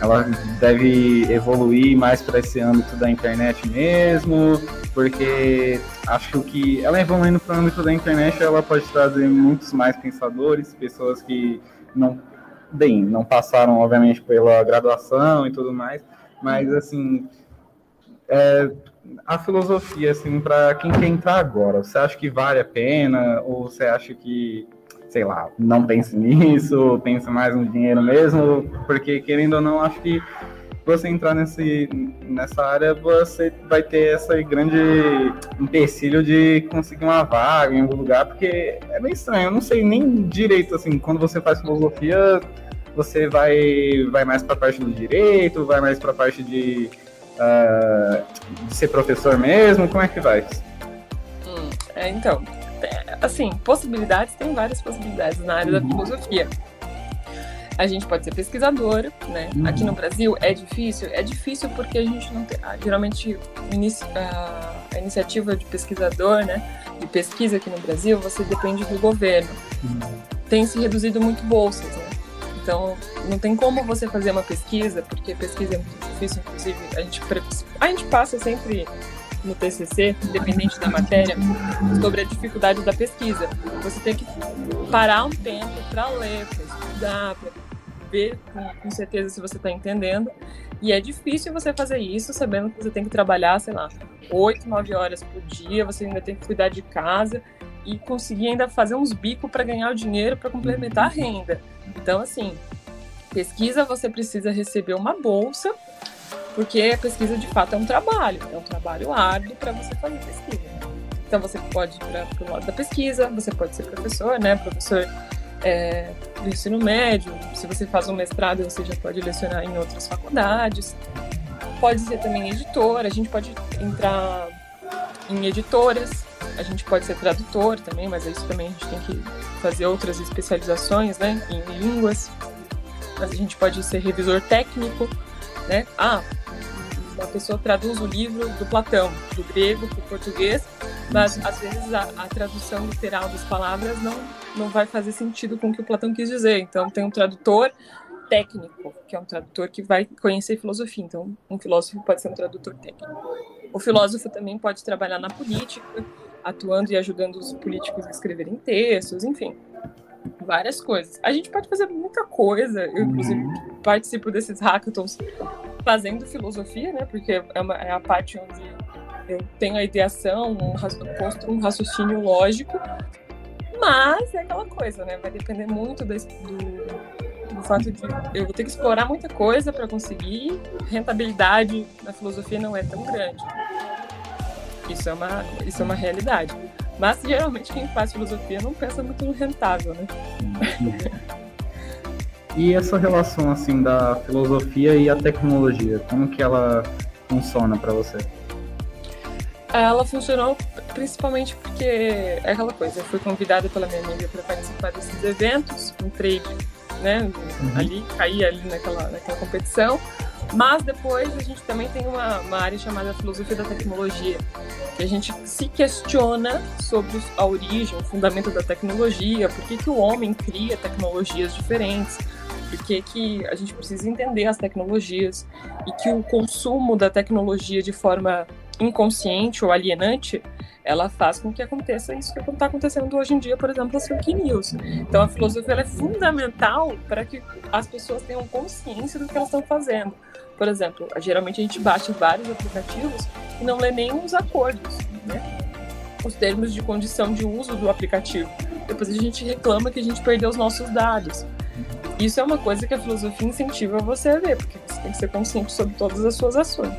ela deve evoluir mais para esse âmbito da internet mesmo, porque acho que ela evoluindo para o âmbito da internet, ela pode trazer muitos mais pensadores, pessoas que não, bem, não passaram, obviamente, pela graduação e tudo mais, mas, assim, é, a filosofia, assim, para quem quer entrar agora, você acha que vale a pena, ou você acha que sei lá, não pense nisso, pense mais no dinheiro mesmo, porque querendo ou não, acho que você entrar nesse, nessa área, você vai ter essa grande empecilho de conseguir uma vaga em algum lugar, porque é bem estranho, eu não sei nem direito, assim, quando você faz filosofia, você vai, vai mais para a parte do direito, vai mais para a parte de, uh, de ser professor mesmo, como é que vai? Hum, é, então, assim, possibilidades, tem várias possibilidades na área uhum. da filosofia. A gente pode ser pesquisadora, né? Uhum. Aqui no Brasil é difícil, é difícil porque a gente não tem, ah, geralmente a, a iniciativa de pesquisador, né? De pesquisa aqui no Brasil, você depende do governo. Uhum. Tem se reduzido muito bolsas, né? Então, não tem como você fazer uma pesquisa, porque pesquisa é muito difícil, inclusive a gente, a gente passa sempre no TCC, independente da matéria, sobre a dificuldade da pesquisa. Você tem que parar um tempo para ler, para estudar, para ver com, certeza se você está entendendo. E é difícil você fazer isso sabendo que você tem que trabalhar, sei lá, oito, nove horas por dia, você ainda tem que cuidar de casa e conseguir ainda fazer uns bicos para ganhar o dinheiro para complementar a renda. Então, assim, pesquisa você precisa receber uma bolsa porque a pesquisa de fato é um trabalho, é um trabalho árduo para você fazer pesquisa. Então você pode ir para o lado da pesquisa, você pode ser professor, né? Professor é, do ensino médio. Se você faz um mestrado, você já pode lecionar em outras faculdades. Pode ser também editor, a gente pode entrar em editoras, a gente pode ser tradutor também, mas isso também a gente tem que fazer outras especializações, né? Em línguas. Mas a gente pode ser revisor técnico, né? Ah, uma pessoa traduz o livro do Platão, do grego para o português, mas às vezes a, a, tradução literal das palavras não, não vai fazer sentido com o que o Platão quis dizer. Então tem um tradutor técnico, que é um tradutor que vai conhecer filosofia. Então um filósofo pode ser um tradutor técnico. O filósofo também pode trabalhar na política, atuando e ajudando os políticos a escreverem textos, enfim várias coisas. A gente pode fazer muita coisa. Eu, inclusive, uhum. participo desses hackathons fazendo filosofia, né? Porque é, uma, é a parte onde eu tenho a ideação, um, construo um raciocínio lógico. Mas é aquela coisa, né? Vai depender muito do, do, do fato de eu vou ter que explorar muita coisa para conseguir. Rentabilidade na filosofia não é tão grande. Isso é uma, isso é uma realidade. Mas geralmente quem faz filosofia não pensa muito no rentável, né? E essa relação assim da filosofia e a tecnologia, como que ela funciona para você? Ela funcionou principalmente porque é aquela coisa, eu fui convidada pela minha amiga para participar desses eventos, um trade, né, uhum. ali, caí ali naquela, naquela competição, mas depois a gente também tem uma, uma área chamada filosofia da tecnologia, que a gente se questiona sobre a origem, o fundamento da tecnologia, por que, que o homem cria tecnologias diferentes, por que, que a gente precisa entender as tecnologias e que o consumo da tecnologia de forma inconsciente ou alienante ela faz com que aconteça isso que está acontecendo hoje em dia, por exemplo, as fake news. Então, a filosofia é fundamental para que as pessoas tenham consciência do que elas estão fazendo. Por exemplo, geralmente a gente baixa vários aplicativos e não lê nem os acordos, né? os termos de condição de uso do aplicativo. depois a gente reclama que a gente perdeu os nossos dados. Isso é uma coisa que a filosofia incentiva você a ver, porque você tem que ser consciente sobre todas as suas ações.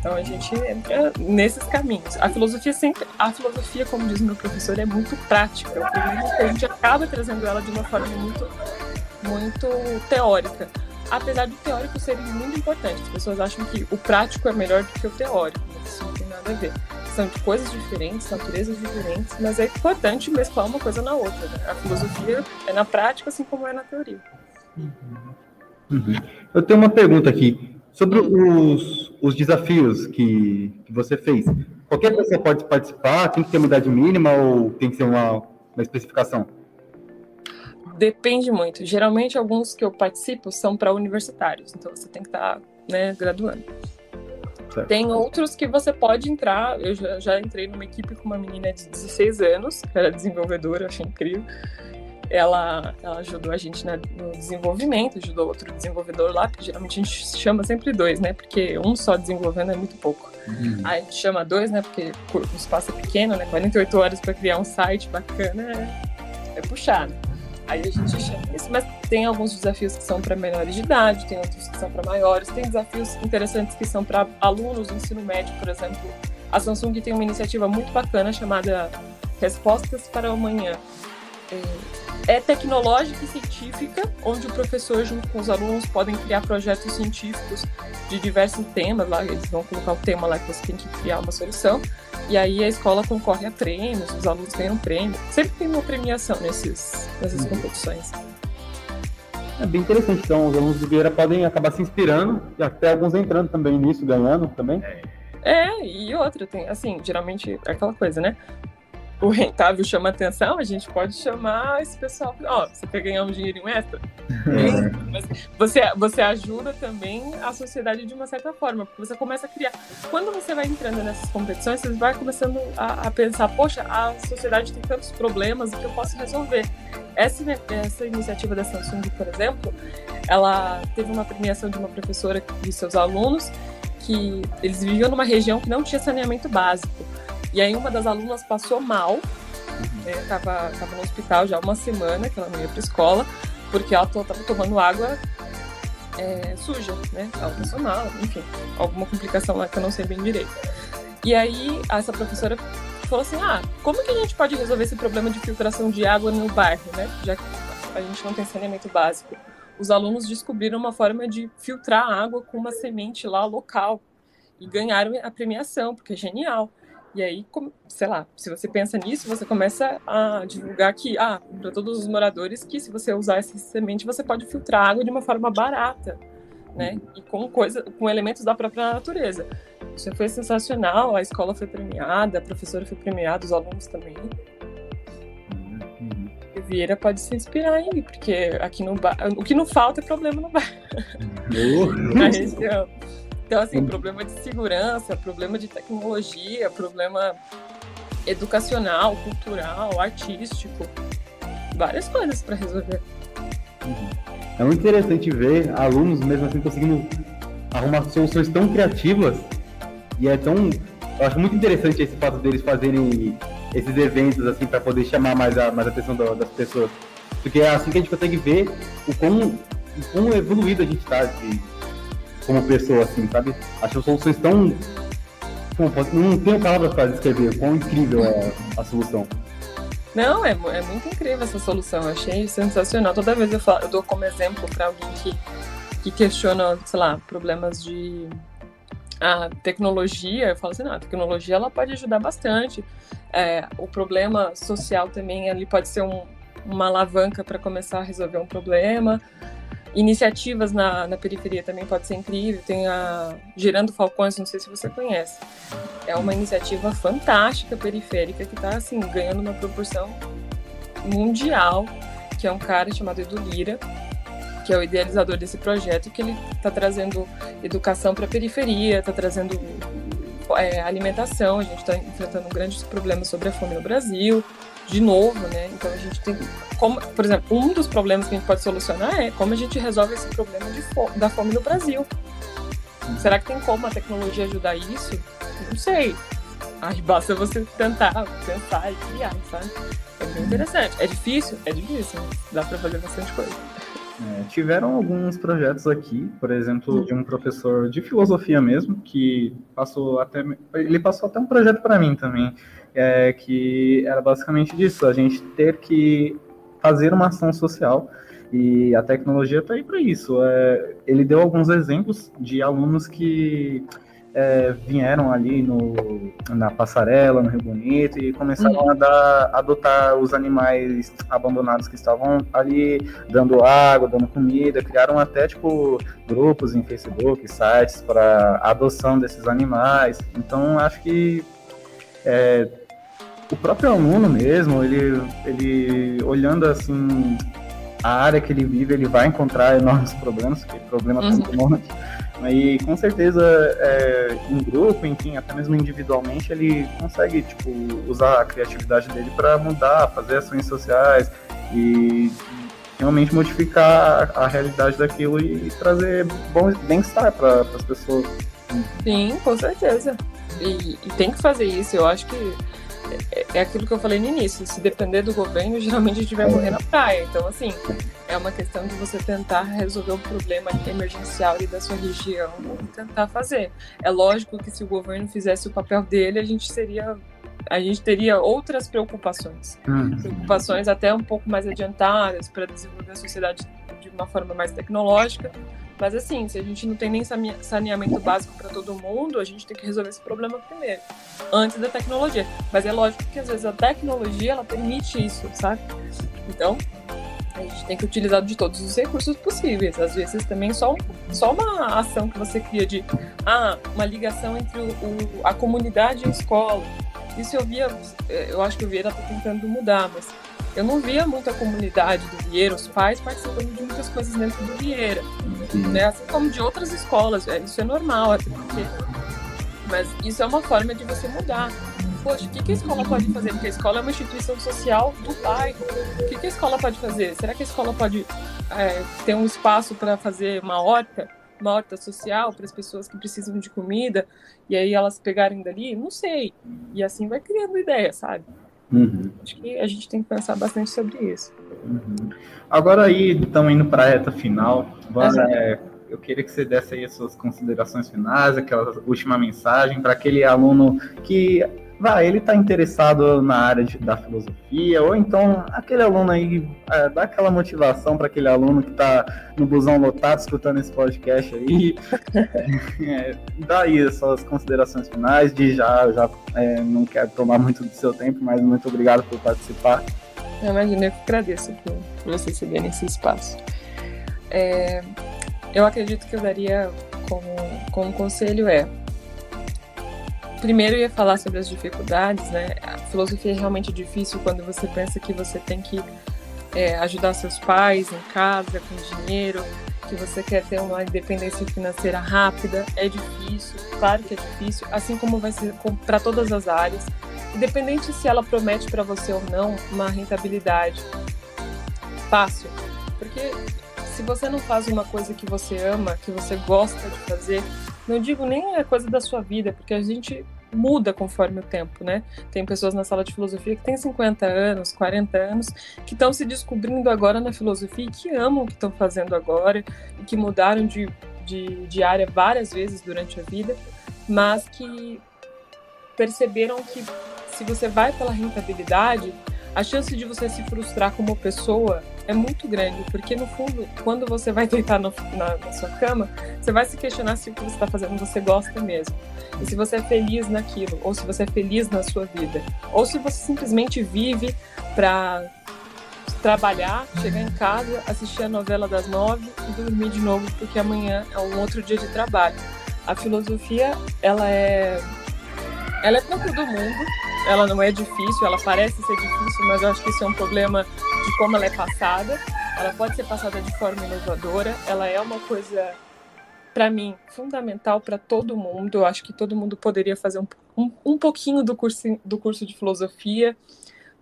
Então a gente entra nesses caminhos. A filosofia sempre, a filosofia, como diz meu professor, é muito prática. A gente acaba trazendo ela de uma forma muito, muito teórica. Apesar do teórico ser muito importante, as pessoas acham que o prático é melhor do que o teórico, isso não tem nada a ver. São de coisas diferentes, naturezas diferentes, mas é importante mesclar uma coisa na outra. Né? A filosofia é na prática, assim como é na teoria. Uhum. Eu tenho uma pergunta aqui. Sobre os, os desafios que, que você fez, qualquer pessoa pode participar? Tem que ter uma idade mínima ou tem que ser uma, uma especificação? Depende muito. Geralmente, alguns que eu participo são para universitários, então você tem que estar tá, né, graduando. Certo. Tem outros que você pode entrar. Eu já, já, entrei numa equipe com uma menina de 16 anos, que era desenvolvedora, achei incrível ela, ela ajudou a gente na, no desenvolvimento, ajudou outro desenvolvedor lá, porque geralmente a gente chama sempre dois, né? Porque um só desenvolvendo é muito pouco. Uhum. Aí a gente chama dois, né? Porque o espaço é pequeno, né? 48 horas para criar um site bacana é, é puxado. Aí a gente chama isso, mas tem alguns desafios que são para menores de idade, tem outros que são para maiores, tem desafios interessantes que são para alunos do ensino médio, por exemplo. A Samsung tem uma iniciativa muito bacana chamada Respostas para o Amanhã. É, é tecnológica e científica, onde o professor, junto com os alunos, podem criar projetos científicos de diversos temas. Lá eles vão colocar o tema lá que você tem que criar uma solução. E aí a escola concorre a prêmios, os alunos ganham prêmio. Sempre tem uma premiação nesses, nessas uhum. competições. É bem interessante. Então, os alunos do Vieira podem acabar se inspirando e até alguns entrando também nisso, ganhando também. É, e outra, tem, assim, geralmente é aquela coisa, né? O rentável chama atenção, a gente pode chamar esse pessoal. Ó, oh, você quer ganhar um dinheirinho extra? É. Mas você, você ajuda também a sociedade de uma certa forma, porque você começa a criar. Quando você vai entrando nessas competições, você vai começando a, a pensar: poxa, a sociedade tem tantos problemas, o que eu posso resolver? Essa, essa iniciativa da Samsung, por exemplo, ela teve uma premiação de uma professora e seus alunos que eles viviam numa região que não tinha saneamento básico. E aí uma das alunas passou mal, né, tava, no hospital já uma semana, que ela não ia para escola, porque ela estava tomando água é, suja, né? Ela passou mal, enfim, alguma complicação lá que eu não sei bem direito. E aí essa professora falou assim, ah, como que a gente pode resolver esse problema de filtração de água no bairro, né? Já que a gente não tem saneamento básico. Os alunos descobriram uma forma de filtrar água com uma semente lá local e ganharam a premiação, porque é genial. E aí, sei lá, se você pensa nisso, você começa a divulgar que, ah, para todos os moradores, que se você usar essa semente, você pode filtrar água de uma forma barata, né? E com coisa, com elementos da própria natureza. Isso foi sensacional, a escola foi premiada, a professora foi premiada, os alunos também. Uhum. E Vieira pode se inspirar aí, porque aqui no bar, o que não falta é problema no bar. Uhum. Na região. Então, assim, problema de segurança, problema de tecnologia, problema educacional, cultural, artístico, várias coisas para resolver. É muito interessante ver alunos mesmo assim conseguindo arrumar soluções tão criativas. E é tão eu acho muito interessante esse fato deles fazerem esses eventos assim para poder chamar mais a, mais a atenção das pessoas. Porque é assim que a gente consegue ver o quão, o quão evoluído a gente está de, como pessoa, assim, sabe? Acho soluções tão. não tenho palavras para descrever quão incrível é a solução. Não, é, é muito incrível essa solução. Eu achei sensacional. Toda vez eu, falo, eu dou como exemplo para alguém que, que questiona, sei lá, problemas de a tecnologia, eu falo assim, não, a tecnologia ela pode ajudar bastante. É, o problema social também ali pode ser um, uma alavanca para começar a resolver um problema. Iniciativas na, na periferia também pode ser incrível. Tem a Girando Falcões, não sei se você conhece. É uma iniciativa fantástica periférica que está assim, ganhando uma proporção mundial, que é um cara chamado Edu Lira, que é o idealizador desse projeto, que ele está trazendo educação para a periferia, está trazendo é, alimentação. A gente está enfrentando grandes problemas sobre a fome no Brasil de novo, né? Então a gente tem como, por exemplo, um dos problemas que a gente pode solucionar é como a gente resolve esse problema fome, da fome no Brasil. Será que tem como a tecnologia ajudar isso? Não sei. Aí basta você tentar pensar e criar, sabe? É bem interessante. É difícil? É difícil. Dá para fazer bastante coisa. É, tiveram alguns projetos aqui, por exemplo, de um professor de filosofia mesmo, que passou até ele passou até um projeto para mim também, é, que era basicamente disso, a gente ter que fazer uma ação social e a tecnologia está aí para isso. É, ele deu alguns exemplos de alunos que é, vieram ali no, na passarela, no Rio Bonito, e começaram uhum. a, dar, adotar os animais abandonados que estavam ali, dando água, dando comida, criaram até, tipo, grupos em Facebook, sites para adoção desses animais. Então, acho que é, o próprio aluno mesmo, ele, ele olhando, assim, a área que ele vive, ele vai encontrar enormes problemas, porque problema uhum. tem um e com certeza, é, em grupo, enfim, até mesmo individualmente, ele consegue tipo, usar a criatividade dele para mudar, fazer ações sociais e realmente modificar a, realidade daquilo e trazer bom bem-estar para as pessoas. Sim, com certeza. E, e, tem que fazer isso. Eu acho que é, é aquilo que eu falei no início. Se depender do governo, geralmente a gente vai morrer na praia. Então, assim, é uma questão de você tentar resolver o problema emergencial da sua região e tentar fazer. É lógico que se o governo fizesse o papel dele, a gente seria a gente teria outras preocupações. Hum. Preocupações até um pouco mais adiantadas para desenvolver a sociedade de uma forma mais tecnológica, mas assim, se a gente não tem nem saneamento básico para todo mundo, a gente tem que resolver esse problema primeiro, antes da tecnologia. Mas é lógico que às vezes a tecnologia ela permite isso, sabe? Então, a gente tem que utilizar de todos os recursos possíveis. Às vezes também só, só uma ação que você cria de ah, uma ligação entre o, o a comunidade e a escola. Isso eu via, eu acho que o Vieira está tentando mudar, mas eu não via muita comunidade do Vieira, os pais participando de muitas coisas dentro do Vieira, né? assim como de outras escolas. É, isso é normal, até porque. Mas isso é uma forma de você mudar. Poxa, o que, que a escola pode fazer? Porque a escola é uma instituição social do bairro. O que, que a escola pode fazer? Será que a escola pode é, ter um espaço para fazer uma horta? Uma horta social para as pessoas que precisam de comida e aí elas pegarem dali? Não sei. E assim vai criando ideia, sabe? Uhum. Acho que a gente tem que pensar bastante sobre isso. Uhum. Agora aí, estamos indo para a reta final. É, eu queria que você desse aí as suas considerações finais, aquela última mensagem para aquele aluno que vai, ele está interessado na área de, da filosofia, ou então aquele aluno aí, é, dá aquela motivação para aquele aluno que está no busão lotado escutando esse podcast aí. é, dá aí as suas considerações finais, de já, já é, não quero tomar muito do seu tempo, mas muito obrigado por participar. Eu imagino, eu que agradeço por, por vocês cederem esse espaço. É, eu acredito que eu daria como, como conselho é primeiro eu ia falar sobre as dificuldades, né? A filosofia é realmente difícil quando você pensa que você tem que é, ajudar seus pais em casa, com dinheiro, que você quer ter uma independência financeira rápida. É difícil, claro que é difícil, assim como vai ser para todas as áreas, independente se ela promete para você ou não uma rentabilidade fácil. Porque se você não faz uma coisa que você ama, que você gosta de fazer, não digo nem a coisa da sua vida, porque a gente muda conforme o tempo, né? Tem pessoas na sala de filosofia que têm 50 anos, 40 anos, que estão se descobrindo agora na filosofia e que amam o que estão fazendo agora e que mudaram de, de, de área várias vezes durante a vida, mas que perceberam que se você vai pela rentabilidade, a chance de você se frustrar como pessoa é muito grande, porque no fundo, quando você vai deitar no, na, na, sua cama, você vai se questionar se o que você está fazendo você gosta mesmo, e se você é feliz naquilo, ou se você é feliz na sua vida, ou se você simplesmente vive para trabalhar, chegar em casa, assistir a novela das nove e dormir de novo, porque amanhã é um outro dia de trabalho. A filosofia, ela é, ela é para todo mundo ela não é difícil, ela parece ser difícil, mas eu acho que isso é um problema de como ela é passada. Ela pode ser passada de forma inovadora, ela é uma coisa, para mim, fundamental para todo mundo. Eu acho que todo mundo poderia fazer um, um, um pouquinho do curso, do curso de filosofia,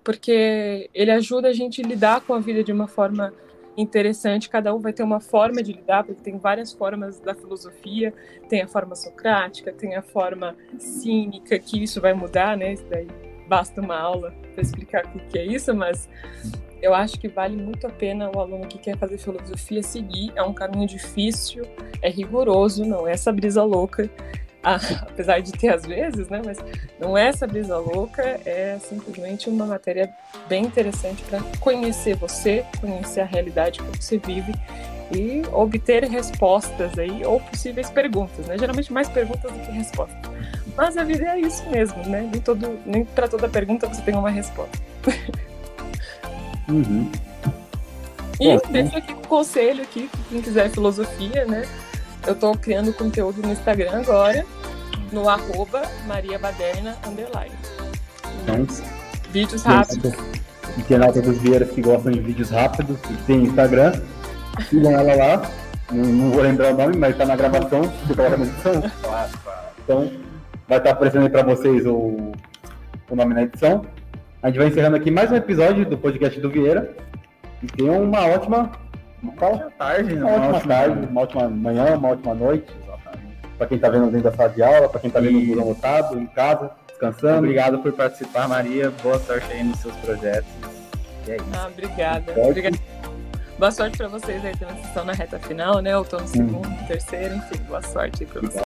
porque ele ajuda a gente a lidar com a vida de uma forma interessante, cada um vai ter uma forma de lidar, porque tem várias formas da filosofia, tem a forma socrática, tem a forma cínica, que isso vai mudar, né? Isso daí basta uma aula para explicar o que é isso, mas eu acho que vale muito a pena o aluno que quer fazer filosofia seguir. É um caminho difícil, é rigoroso, não é essa brisa louca, apesar de ter às vezes, né? Mas não é essa brisa louca, é simplesmente uma matéria bem interessante para conhecer você, conhecer a realidade que você vive e obter respostas aí, ou possíveis perguntas, né? Geralmente mais perguntas do que respostas. Mas a vida é isso mesmo, né? Nem, todo, nem para toda pergunta você tem uma resposta. Uhum. E Bom, deixo aqui um conselho aqui, quem quiser filosofia, né? Eu estou criando conteúdo no Instagram agora, no arroba Maria Baderna underline. Então, vídeos rápidos. Internauta dos Vieiras que gostam de vídeos rápidos, que tem Instagram, sigam ela lá. Não, não, vou lembrar o nome, mas está na gravação, você coloca na edição. Então, vai estar aparecendo aí para vocês o, o nome na edição. A gente vai encerrando aqui mais um episódio do podcast do Vieira. E tenham uma ótima. Uma ótima tarde, uma, uma ótima tarde, uma ótima manhã, uma ótima noite. Para quem está vendo dentro da sala de aula, para quem está vendo o burão lotado, em casa, descansando. Obrigado por participar, Maria. Boa sorte aí nos seus projetos. E é isso. Ah, obrigada. obrigada. Boa sorte para vocês aí também, que estão na reta final, né? Ou estão no segundo, hum. terceiro, enfim, boa sorte aí para vocês.